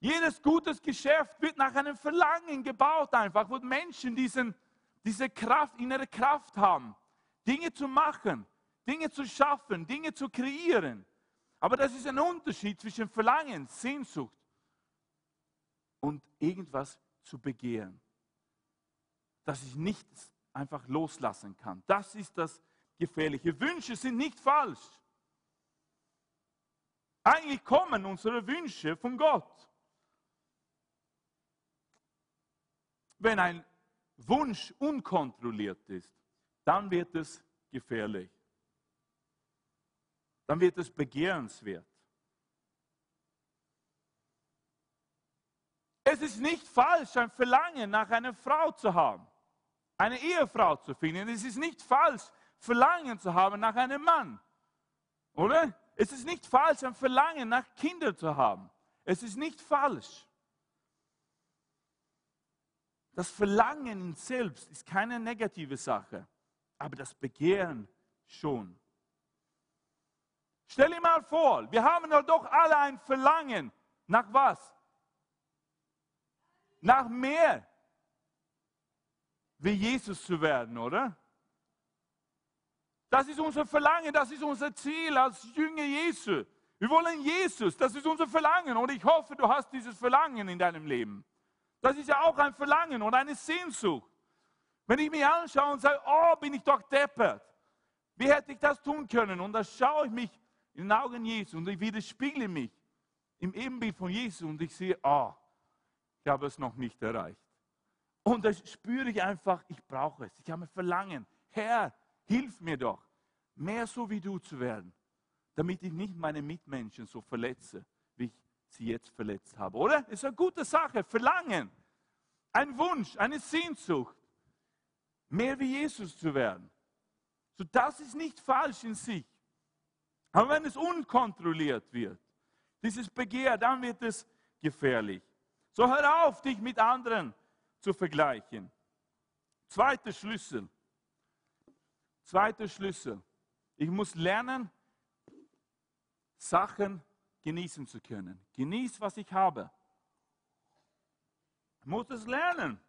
Speaker 1: Jedes gutes Geschäft wird nach einem Verlangen gebaut, einfach, wo Menschen diesen, diese Kraft, innere Kraft haben, Dinge zu machen, Dinge zu schaffen, Dinge zu kreieren. Aber das ist ein Unterschied zwischen Verlangen, Sehnsucht und irgendwas zu begehren. Dass ich nichts einfach loslassen kann. Das ist das Gefährliche. Wünsche sind nicht falsch. Eigentlich kommen unsere Wünsche von Gott. Wenn ein Wunsch unkontrolliert ist, dann wird es gefährlich. Dann wird es begehrenswert. Es ist nicht falsch, ein Verlangen nach einer Frau zu haben, eine Ehefrau zu finden. Es ist nicht falsch, Verlangen zu haben nach einem Mann. Oder? Es ist nicht falsch, ein Verlangen nach Kindern zu haben. Es ist nicht falsch. Das Verlangen selbst ist keine negative Sache, aber das Begehren schon. Stell dir mal vor, wir haben doch alle ein Verlangen nach was? Nach mehr. Wie Jesus zu werden, oder? Das ist unser Verlangen, das ist unser Ziel als Jünger Jesu. Wir wollen Jesus, das ist unser Verlangen und ich hoffe, du hast dieses Verlangen in deinem Leben. Das ist ja auch ein Verlangen und eine Sehnsucht. Wenn ich mich anschaue und sage, oh, bin ich doch deppert. Wie hätte ich das tun können? Und da schaue ich mich in den Augen Jesu und ich widerspiegle mich im Ebenbild von Jesu und ich sehe, oh, ich habe es noch nicht erreicht. Und da spüre ich einfach, ich brauche es. Ich habe ein Verlangen. Herr, hilf mir doch, mehr so wie du zu werden, damit ich nicht meine Mitmenschen so verletze, sie jetzt verletzt habe. Oder? Ist eine gute Sache. Verlangen. Ein Wunsch, eine Sehnsucht, mehr wie Jesus zu werden. So, das ist nicht falsch in sich. Aber wenn es unkontrolliert wird, dieses Begehr, dann wird es gefährlich. So hör auf, dich mit anderen zu vergleichen. Zweiter Schlüssel. Zweiter Schlüssel. Ich muss lernen, Sachen genießen zu können. Genieß, was ich habe. Muss es lernen.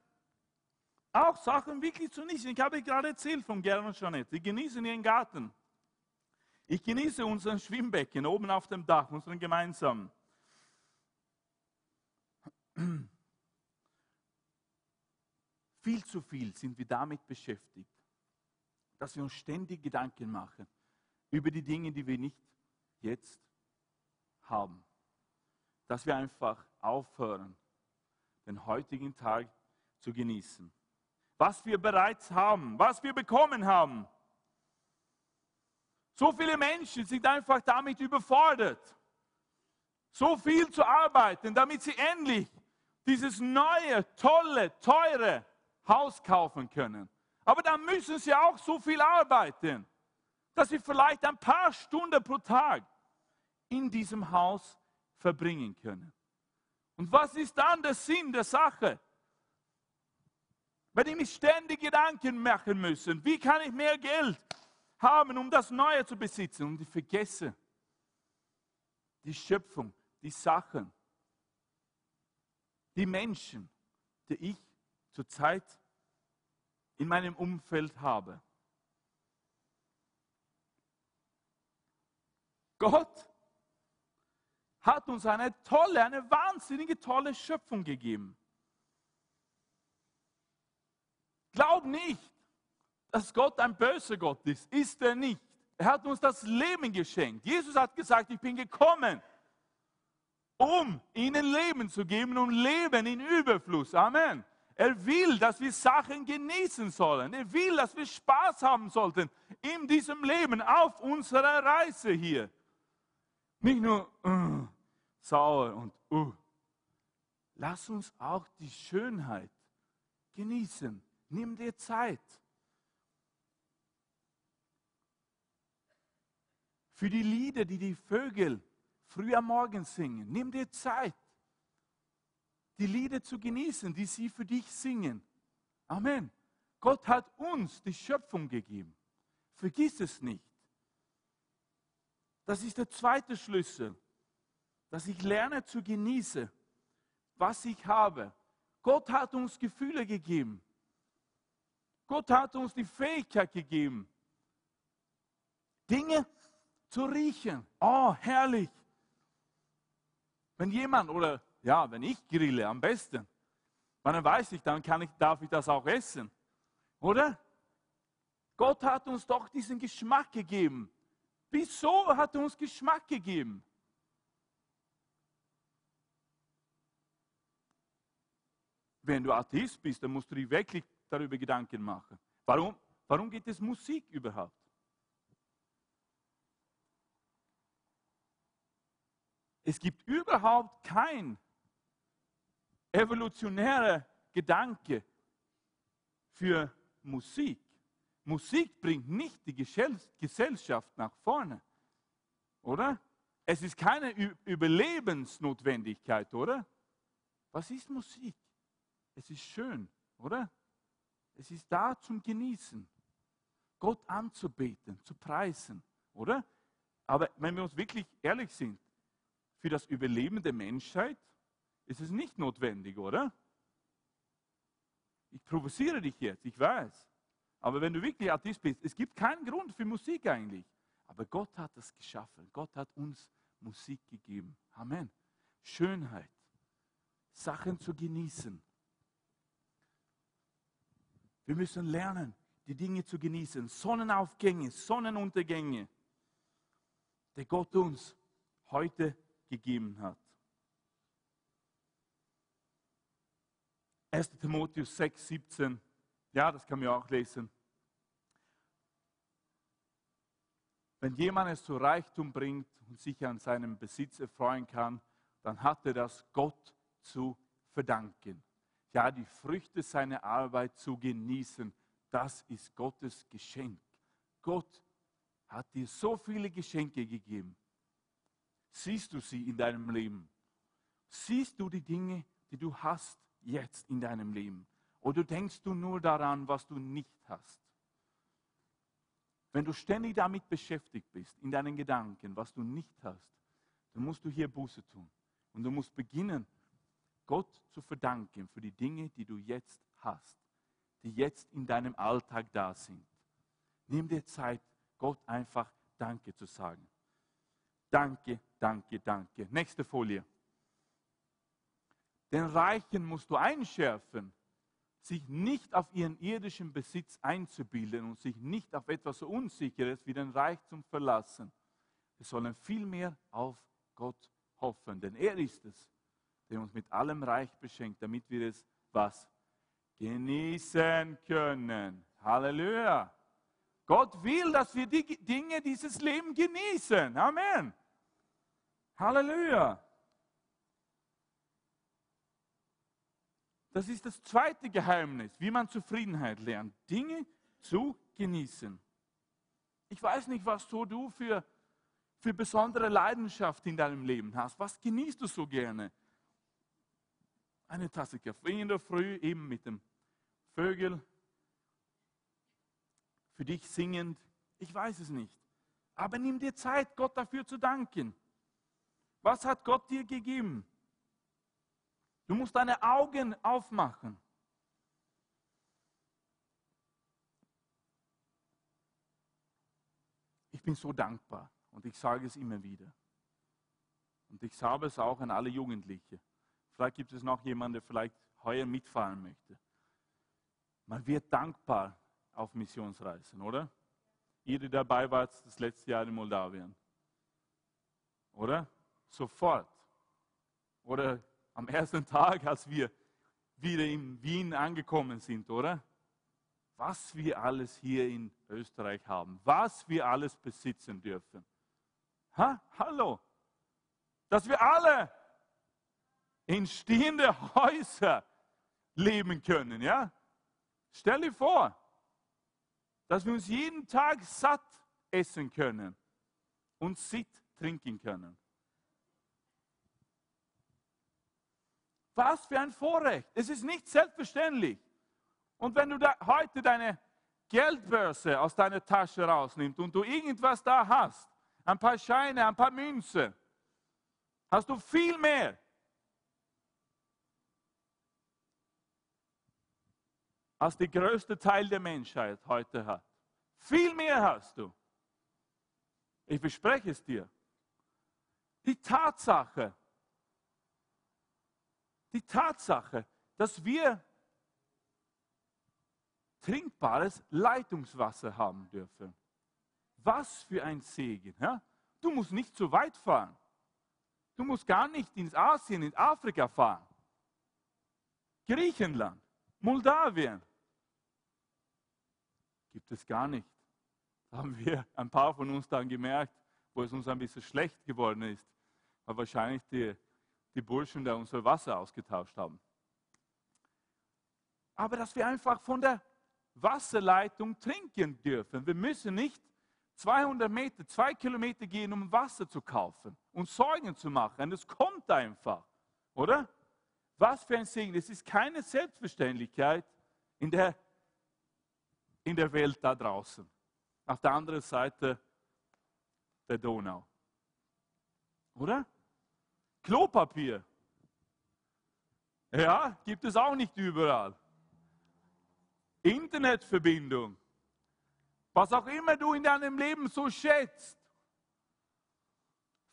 Speaker 1: Auch Sachen wirklich zu genießen. Ich habe gerade erzählt von Gern und Jeanette. Sie genießen ihren Garten. Ich genieße unseren Schwimmbecken oben auf dem Dach, unseren gemeinsamen. Viel zu viel sind wir damit beschäftigt, dass wir uns ständig Gedanken machen über die Dinge, die wir nicht jetzt haben. Dass wir einfach aufhören, den heutigen Tag zu genießen. Was wir bereits haben, was wir bekommen haben. So viele Menschen sind einfach damit überfordert, so viel zu arbeiten, damit sie endlich dieses neue, tolle, teure Haus kaufen können. Aber dann müssen sie auch so viel arbeiten, dass sie vielleicht ein paar Stunden pro Tag in diesem Haus verbringen können. Und was ist dann der Sinn der Sache? Wenn ich mich ständig Gedanken machen müssen, wie kann ich mehr Geld haben, um das Neue zu besitzen? Und ich vergesse die Schöpfung, die Sachen, die Menschen, die ich zurzeit in meinem Umfeld habe. Gott hat uns eine tolle, eine wahnsinnige tolle Schöpfung gegeben. Glaub nicht, dass Gott ein böser Gott ist. Ist er nicht. Er hat uns das Leben geschenkt. Jesus hat gesagt, ich bin gekommen, um ihnen Leben zu geben und Leben in Überfluss. Amen. Er will, dass wir Sachen genießen sollen. Er will, dass wir Spaß haben sollten in diesem Leben, auf unserer Reise hier. Nicht nur uh, sauer und uh. Lass uns auch die Schönheit genießen. Nimm dir Zeit. Für die Lieder, die die Vögel früh am Morgen singen, nimm dir Zeit die Lieder zu genießen, die sie für dich singen. Amen. Gott hat uns die Schöpfung gegeben. Vergiss es nicht. Das ist der zweite Schlüssel, dass ich lerne zu genießen, was ich habe. Gott hat uns Gefühle gegeben. Gott hat uns die Fähigkeit gegeben, Dinge zu riechen. Oh, herrlich. Wenn jemand oder ja, wenn ich grille, am besten. dann weiß ich, dann kann ich, darf ich das auch essen. Oder? Gott hat uns doch diesen Geschmack gegeben. Wieso hat er uns Geschmack gegeben? Wenn du Atheist bist, dann musst du dir wirklich darüber Gedanken machen. Warum, warum gibt es Musik überhaupt? Es gibt überhaupt kein evolutionärer Gedanke für Musik. Musik bringt nicht die Gesellschaft nach vorne, oder? Es ist keine Überlebensnotwendigkeit, oder? Was ist Musik? Es ist schön, oder? Es ist da zum Genießen, Gott anzubeten, zu preisen, oder? Aber wenn wir uns wirklich ehrlich sind, für das Überleben der Menschheit ist es nicht notwendig, oder? Ich provoziere dich jetzt, ich weiß. Aber wenn du wirklich Artist bist, es gibt keinen Grund für Musik eigentlich. Aber Gott hat das geschaffen. Gott hat uns Musik gegeben. Amen. Schönheit. Sachen zu genießen. Wir müssen lernen, die Dinge zu genießen. Sonnenaufgänge, Sonnenuntergänge, die Gott uns heute gegeben hat. 1. Timotheus 6, 17. Ja, das kann man auch lesen. Wenn jemand es zu Reichtum bringt und sich an seinem Besitz erfreuen kann, dann hat er das Gott zu verdanken. Ja, die Früchte seiner Arbeit zu genießen, das ist Gottes Geschenk. Gott hat dir so viele Geschenke gegeben. Siehst du sie in deinem Leben? Siehst du die Dinge, die du hast? jetzt in deinem Leben? Oder denkst du nur daran, was du nicht hast? Wenn du ständig damit beschäftigt bist, in deinen Gedanken, was du nicht hast, dann musst du hier Buße tun. Und du musst beginnen, Gott zu verdanken für die Dinge, die du jetzt hast, die jetzt in deinem Alltag da sind. Nimm dir Zeit, Gott einfach Danke zu sagen. Danke, danke, danke. Nächste Folie. Den Reichen musst du einschärfen, sich nicht auf ihren irdischen Besitz einzubilden und sich nicht auf etwas so Unsicheres wie den Reichtum verlassen. Wir sollen vielmehr auf Gott hoffen, denn er ist es, der uns mit allem Reich beschenkt, damit wir es was genießen können. Halleluja. Gott will, dass wir die Dinge dieses Lebens genießen. Amen. Halleluja. Das ist das zweite Geheimnis, wie man Zufriedenheit lernt. Dinge zu genießen. Ich weiß nicht, was so du für, für besondere Leidenschaft in deinem Leben hast. Was genießt du so gerne? Eine Tasse Kaffee in der Früh, eben mit dem Vögel, für dich singend. Ich weiß es nicht. Aber nimm dir Zeit, Gott dafür zu danken. Was hat Gott dir gegeben? Du musst deine Augen aufmachen. Ich bin so dankbar und ich sage es immer wieder. Und ich sage es auch an alle Jugendliche. Vielleicht gibt es noch jemanden, der vielleicht heuer mitfahren möchte. Man wird dankbar auf Missionsreisen, oder? Ihr, die dabei wart, das letzte Jahr in Moldawien. Oder? Sofort. Oder am ersten Tag, als wir wieder in Wien angekommen sind, oder? Was wir alles hier in Österreich haben, was wir alles besitzen dürfen. Ha? Hallo? Dass wir alle in stehende Häuser leben können, ja? Stell dir vor, dass wir uns jeden Tag satt essen können und sitt trinken können. Was für ein Vorrecht. Es ist nicht selbstverständlich. Und wenn du da heute deine Geldbörse aus deiner Tasche rausnimmst und du irgendwas da hast, ein paar Scheine, ein paar Münzen, hast du viel mehr. Als der größte Teil der Menschheit heute hat. Viel mehr hast du. Ich verspreche es dir. Die Tatsache, die Tatsache, dass wir trinkbares Leitungswasser haben dürfen. Was für ein Segen. Ja? Du musst nicht so weit fahren. Du musst gar nicht ins Asien, in Afrika fahren. Griechenland, Moldawien. Gibt es gar nicht. Haben wir ein paar von uns dann gemerkt, wo es uns ein bisschen schlecht geworden ist, weil wahrscheinlich die, die Burschen da unser Wasser ausgetauscht haben. Aber dass wir einfach von der Wasserleitung trinken dürfen. Wir müssen nicht 200 Meter, zwei Kilometer gehen, um Wasser zu kaufen und Sorgen zu machen. Das kommt einfach, oder? Was für ein Segen. Es ist keine Selbstverständlichkeit in der, in der Welt da draußen. Auf der anderen Seite der Donau. Oder? Klopapier. Ja, gibt es auch nicht überall. Internetverbindung. Was auch immer du in deinem Leben so schätzt.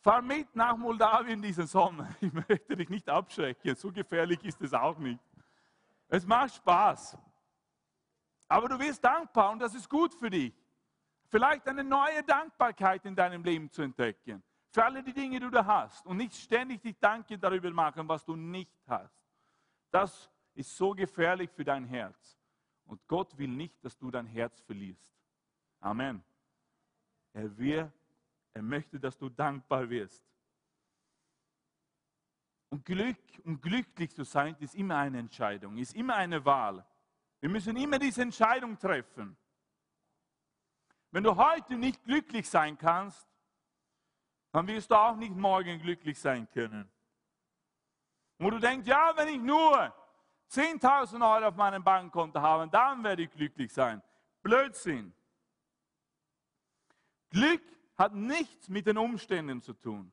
Speaker 1: Fahr mit nach Moldawien diesen Sommer. Ich möchte dich nicht abschrecken, so gefährlich ist es auch nicht. Es macht Spaß. Aber du wirst dankbar und das ist gut für dich. Vielleicht eine neue Dankbarkeit in deinem Leben zu entdecken. Für alle die Dinge, die du hast. Und nicht ständig dich Danke darüber machen, was du nicht hast. Das ist so gefährlich für dein Herz. Und Gott will nicht, dass du dein Herz verlierst. Amen. Er will er möchte, dass du dankbar wirst. Und Glück, um glücklich zu sein, ist immer eine Entscheidung, ist immer eine Wahl. Wir müssen immer diese Entscheidung treffen. Wenn du heute nicht glücklich sein kannst, dann wirst du auch nicht morgen glücklich sein können. Wo du denkst, ja, wenn ich nur 10.000 Euro auf meinem Bankkonto habe, dann werde ich glücklich sein. Blödsinn. Glück hat nichts mit den Umständen zu tun.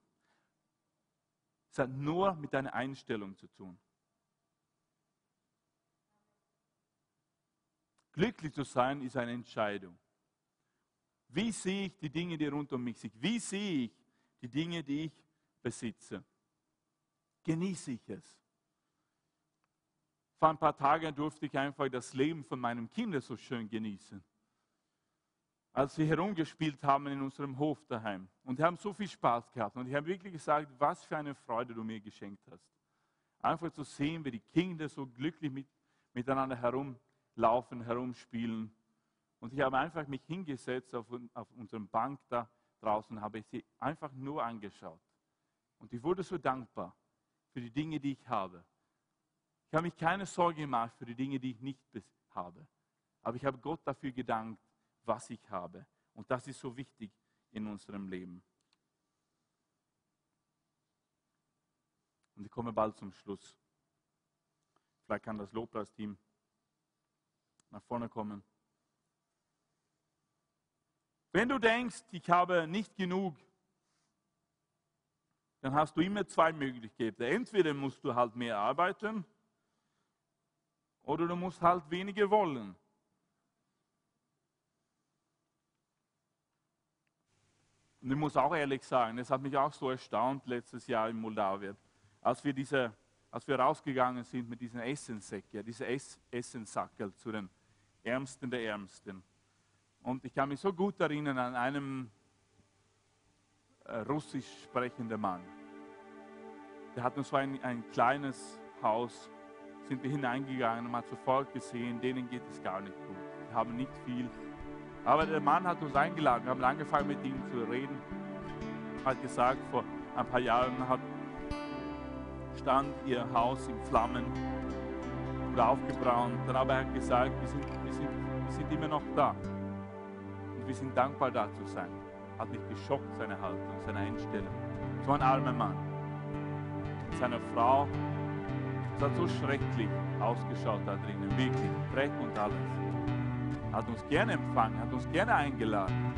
Speaker 1: Es hat nur mit deiner Einstellung zu tun. Glücklich zu sein ist eine Entscheidung. Wie sehe ich die Dinge, die rund um mich sind? Wie sehe ich die Dinge, die ich besitze? Genieße ich es? Vor ein paar Tagen durfte ich einfach das Leben von meinem Kind so schön genießen als wir herumgespielt haben in unserem Hof daheim. Und wir haben so viel Spaß gehabt. Und ich habe wirklich gesagt, was für eine Freude du mir geschenkt hast. Einfach zu sehen, wie die Kinder so glücklich mit, miteinander herumlaufen, herumspielen. Und ich habe einfach mich hingesetzt auf, auf unserem Bank da draußen, habe sie einfach nur angeschaut. Und ich wurde so dankbar für die Dinge, die ich habe. Ich habe mich keine Sorge gemacht für die Dinge, die ich nicht habe. Aber ich habe Gott dafür gedankt, was ich habe. Und das ist so wichtig in unserem Leben. Und ich komme bald zum Schluss. Vielleicht kann das Lobpreisteam nach vorne kommen. Wenn du denkst, ich habe nicht genug, dann hast du immer zwei Möglichkeiten. Entweder musst du halt mehr arbeiten oder du musst halt weniger wollen. Und ich muss auch ehrlich sagen, es hat mich auch so erstaunt letztes Jahr in Moldawien, als wir, diese, als wir rausgegangen sind mit diesen Essenssäcken, diese Ess Essenssackel zu den Ärmsten der Ärmsten. Und ich kann mich so gut erinnern an einem äh, russisch sprechenden Mann. Der hat uns so ein, ein kleines Haus, sind wir hineingegangen und man hat sofort gesehen, denen geht es gar nicht gut. Die haben nicht viel. Aber der Mann hat uns eingeladen, wir haben angefangen mit ihm zu reden. Hat gesagt, vor ein paar Jahren hat, stand ihr Haus in Flammen oder aufgebrannt. Dann aber er gesagt, wir sind, wir, sind, wir sind immer noch da. Und wir sind dankbar da zu sein. Hat mich geschockt, seine Haltung, seine Einstellung. So ein armer Mann. Mit seiner Frau. Es hat so schrecklich ausgeschaut da drinnen. Wirklich. Dreck und alles. Hat uns gerne empfangen, hat uns gerne eingeladen.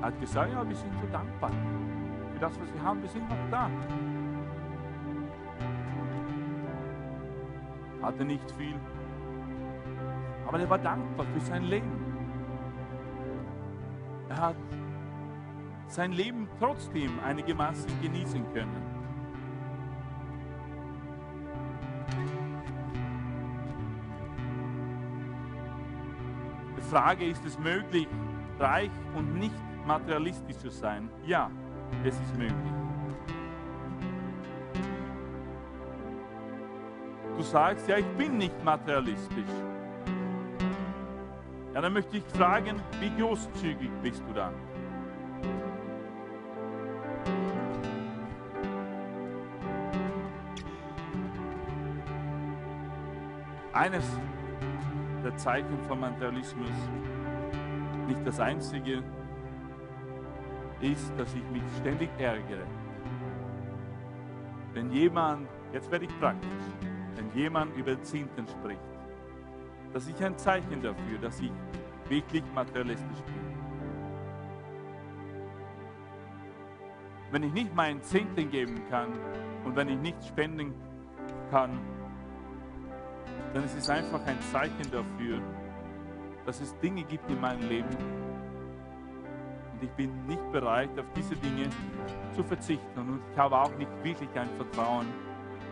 Speaker 1: Er hat gesagt, ja, wir sind so dankbar für das, was wir haben. Wir sind noch da. Hatte nicht viel, aber er war dankbar für sein Leben. Er hat sein Leben trotzdem einigermaßen genießen können. Frage, ist es möglich, reich und nicht materialistisch zu sein? Ja, es ist möglich. Du sagst, ja, ich bin nicht materialistisch. Ja, dann möchte ich fragen, wie großzügig bist du dann? Eines der Zeichen vom Materialismus, nicht das einzige, ist, dass ich mich ständig ärgere. Wenn jemand, jetzt werde ich praktisch, wenn jemand über Zehnten spricht, das ist ein Zeichen dafür, dass ich wirklich materialistisch bin. Wenn ich nicht meinen Zehnten geben kann und wenn ich nicht spenden kann, ist es einfach ein Zeichen dafür, dass es Dinge gibt in meinem Leben, und ich bin nicht bereit, auf diese Dinge zu verzichten. Und ich habe auch nicht wirklich ein Vertrauen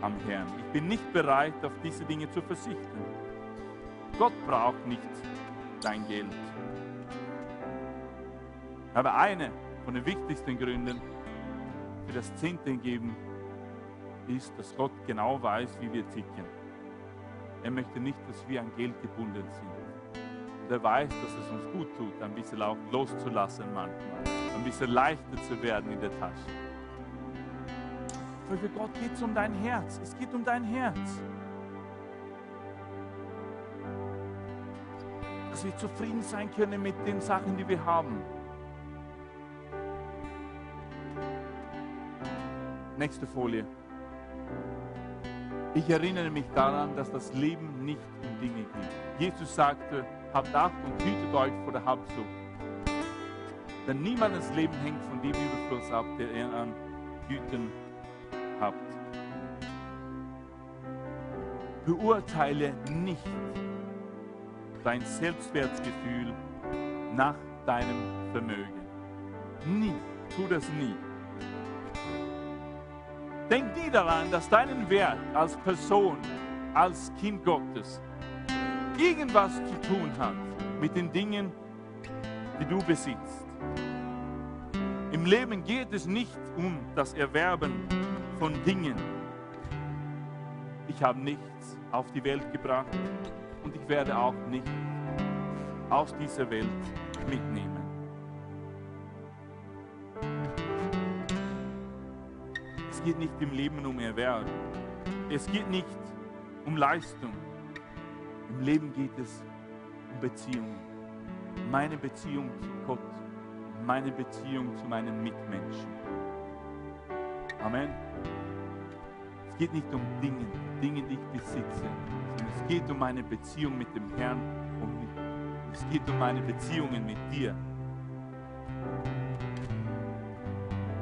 Speaker 1: am Herrn. Ich bin nicht bereit, auf diese Dinge zu verzichten. Gott braucht nicht dein Geld. Aber eine von den wichtigsten Gründen für das Zehnten geben ist, dass Gott genau weiß, wie wir ticken. Er möchte nicht, dass wir an Geld gebunden sind. Und er weiß, dass es uns gut tut, ein bisschen auch loszulassen manchmal, ein bisschen leichter zu werden in der Tasche. Für Gott geht es um dein Herz. Es geht um dein Herz. Dass wir zufrieden sein können mit den Sachen, die wir haben. Nächste Folie. Ich erinnere mich daran, dass das Leben nicht um Dinge geht. Jesus sagte, Habt Acht und hütet euch vor der Habsucht. Denn niemandes Leben hängt von dem Überfluss ab, der ihr an Güten habt. Beurteile nicht dein Selbstwertgefühl nach deinem Vermögen. Nie. Tu das nie. Denk nie daran, dass deinen Wert als Person, als Kind Gottes irgendwas zu tun hat mit den Dingen, die du besitzt. Im Leben geht es nicht um das Erwerben von Dingen. Ich habe nichts auf die Welt gebracht und ich werde auch nicht aus dieser Welt mitnehmen. Geht nicht im Leben um Erwerb. Es geht nicht um Leistung. Im Leben geht es um Beziehungen. Meine Beziehung zu Gott, meine Beziehung zu meinen Mitmenschen. Amen. Es geht nicht um Dinge, Dinge, die ich besitze, sondern es geht um meine Beziehung mit dem Herrn und es geht um meine Beziehungen mit dir.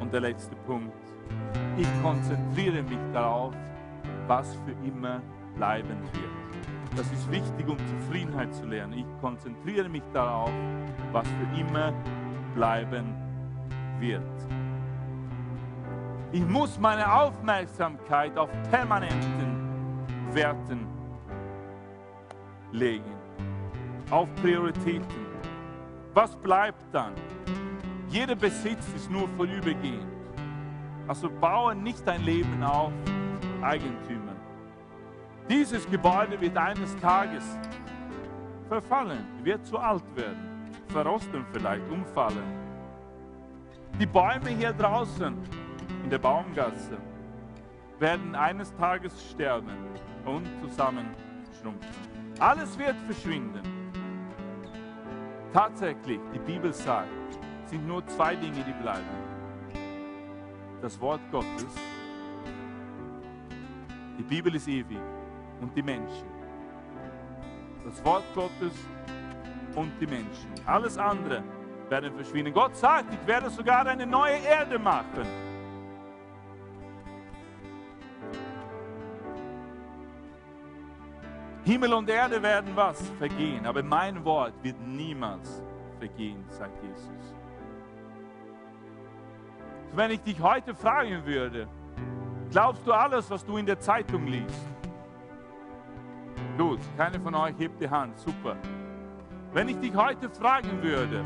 Speaker 1: Und der letzte Punkt. Ich konzentriere mich darauf, was für immer bleiben wird. Das ist wichtig, um Zufriedenheit zu lernen. Ich konzentriere mich darauf, was für immer bleiben wird. Ich muss meine Aufmerksamkeit auf permanenten Werten legen, auf Prioritäten. Was bleibt dann? Jeder Besitz ist nur vorübergehend. Also baue nicht dein Leben auf Eigentümern. Dieses Gebäude wird eines Tages verfallen, wird zu alt werden, verrosten vielleicht, umfallen. Die Bäume hier draußen in der Baumgasse werden eines Tages sterben und zusammenschrumpfen. Alles wird verschwinden. Tatsächlich, die Bibel sagt, sind nur zwei Dinge, die bleiben. Das Wort Gottes, die Bibel ist ewig und die Menschen. Das Wort Gottes und die Menschen. Alles andere werden verschwinden. Gott sagt, ich werde sogar eine neue Erde machen. Himmel und Erde werden was? Vergehen. Aber mein Wort wird niemals vergehen, sagt Jesus. Wenn ich dich heute fragen würde, glaubst du alles, was du in der Zeitung liest? Gut, keine von euch hebt die Hand, super. Wenn ich dich heute fragen würde,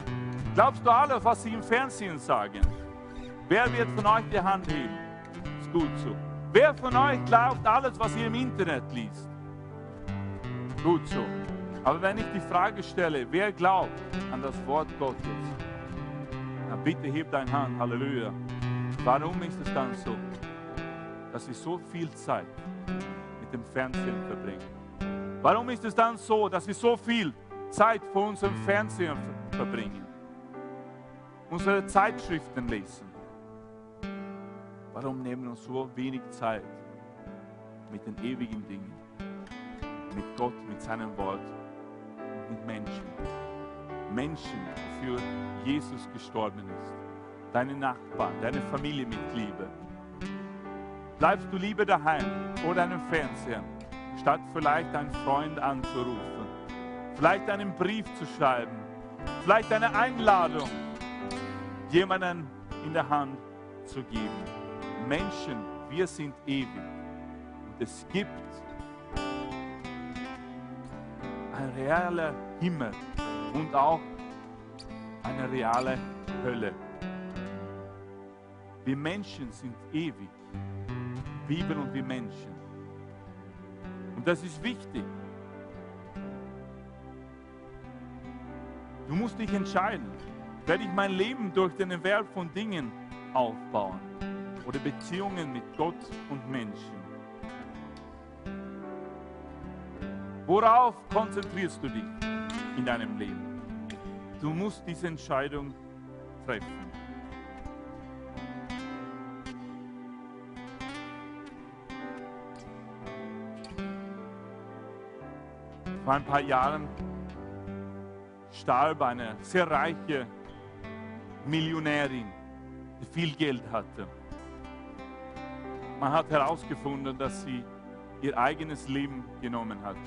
Speaker 1: glaubst du alles, was sie im Fernsehen sagen? Wer wird von euch die Hand heben? Ist gut so. Wer von euch glaubt alles, was ihr im Internet liest? Gut so. Aber wenn ich die Frage stelle, wer glaubt an das Wort Gottes, dann bitte heb deine Hand, Halleluja. Warum ist es dann so, dass wir so viel Zeit mit dem Fernsehen verbringen? Warum ist es dann so, dass wir so viel Zeit vor unserem Fernsehen verbringen? Unsere Zeitschriften lesen? Warum nehmen wir uns so wenig Zeit mit den ewigen Dingen? mit Gott, mit seinem Wort und mit Menschen. Menschen, für Jesus gestorben ist. Deine Nachbarn, deine Familienmitglieder. Bleibst du lieber daheim oder einem Fernseher, statt vielleicht einen Freund anzurufen, vielleicht einen Brief zu schreiben, vielleicht eine Einladung, jemanden in der Hand zu geben. Menschen, wir sind ewig. Und es gibt ein realer Himmel und auch eine reale Hölle. Wir Menschen sind ewig. Bibel und wir Menschen. Und das ist wichtig. Du musst dich entscheiden. Werde ich mein Leben durch den Erwerb von Dingen aufbauen oder Beziehungen mit Gott und Menschen? Worauf konzentrierst du dich in deinem Leben? Du musst diese Entscheidung treffen. Vor ein paar Jahren starb eine sehr reiche Millionärin, die viel Geld hatte. Man hat herausgefunden, dass sie ihr eigenes Leben genommen hatte.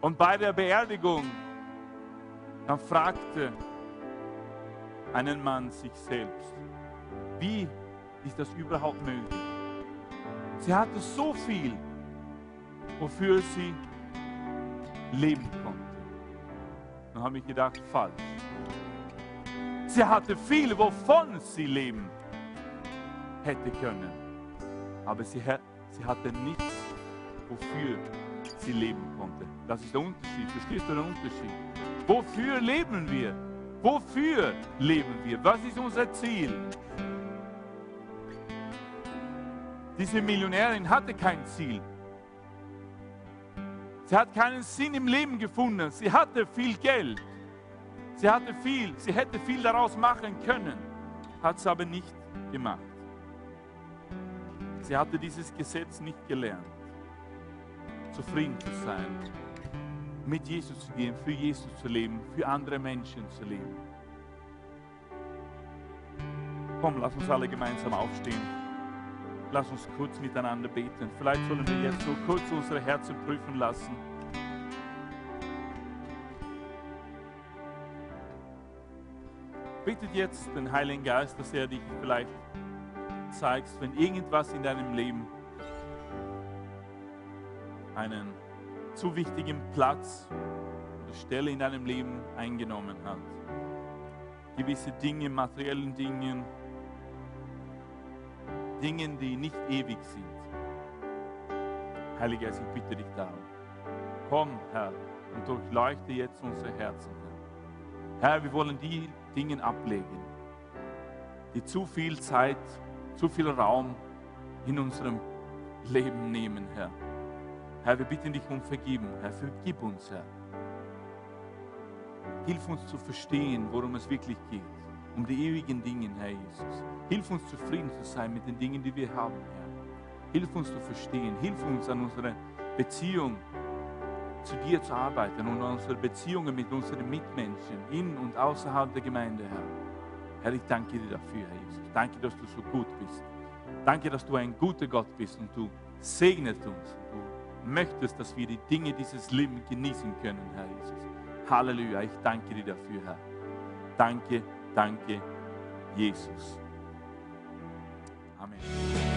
Speaker 1: Und bei der Beerdigung, dann fragte einen Mann sich selbst, wie ist das überhaupt möglich? Sie hatte so viel, wofür sie leben konnte. Dann habe ich gedacht, falsch. Sie hatte viel, wovon sie leben hätte können. Aber sie, sie hatte nichts, wofür sie leben konnte. Das ist der Unterschied. Verstehst du den Unterschied? Wofür leben wir? Wofür leben wir? Was ist unser Ziel? Diese Millionärin hatte kein Ziel. Sie hat keinen Sinn im Leben gefunden. Sie hatte viel Geld. Sie hatte viel. Sie hätte viel daraus machen können. Hat es aber nicht gemacht. Sie hatte dieses Gesetz nicht gelernt zufrieden zu sein, mit Jesus zu gehen, für Jesus zu leben, für andere Menschen zu leben. Komm, lass uns alle gemeinsam aufstehen. Lass uns kurz miteinander beten. Vielleicht sollen wir jetzt so kurz unsere Herzen prüfen lassen. Bittet jetzt den Heiligen Geist, dass er dich vielleicht zeigt, wenn irgendwas in deinem Leben einen zu wichtigen Platz oder Stelle in deinem Leben eingenommen hat. Gewisse Dinge, materiellen Dingen, Dingen, die nicht ewig sind. Heiliger Geist, ich bitte dich darum. Komm, Herr, und durchleuchte jetzt unsere Herzen, Herr. Herr, wir wollen die Dinge ablegen, die zu viel Zeit, zu viel Raum in unserem Leben nehmen, Herr. Herr, wir bitten dich um Vergebung. Herr, vergib uns, Herr. Hilf uns zu verstehen, worum es wirklich geht. Um die ewigen Dinge, Herr Jesus. Hilf uns zufrieden zu sein mit den Dingen, die wir haben, Herr. Hilf uns zu verstehen. Hilf uns an unserer Beziehung zu dir zu arbeiten und an unsere Beziehungen mit unseren Mitmenschen in und außerhalb der Gemeinde, Herr. Herr, ich danke dir dafür, Herr Jesus. Danke, dass du so gut bist. Danke, dass du ein guter Gott bist und du segnest uns. Du möchtest, dass wir die Dinge dieses Lebens genießen können, Herr Jesus. Halleluja, ich danke dir dafür, Herr. Danke, danke, Jesus. Amen.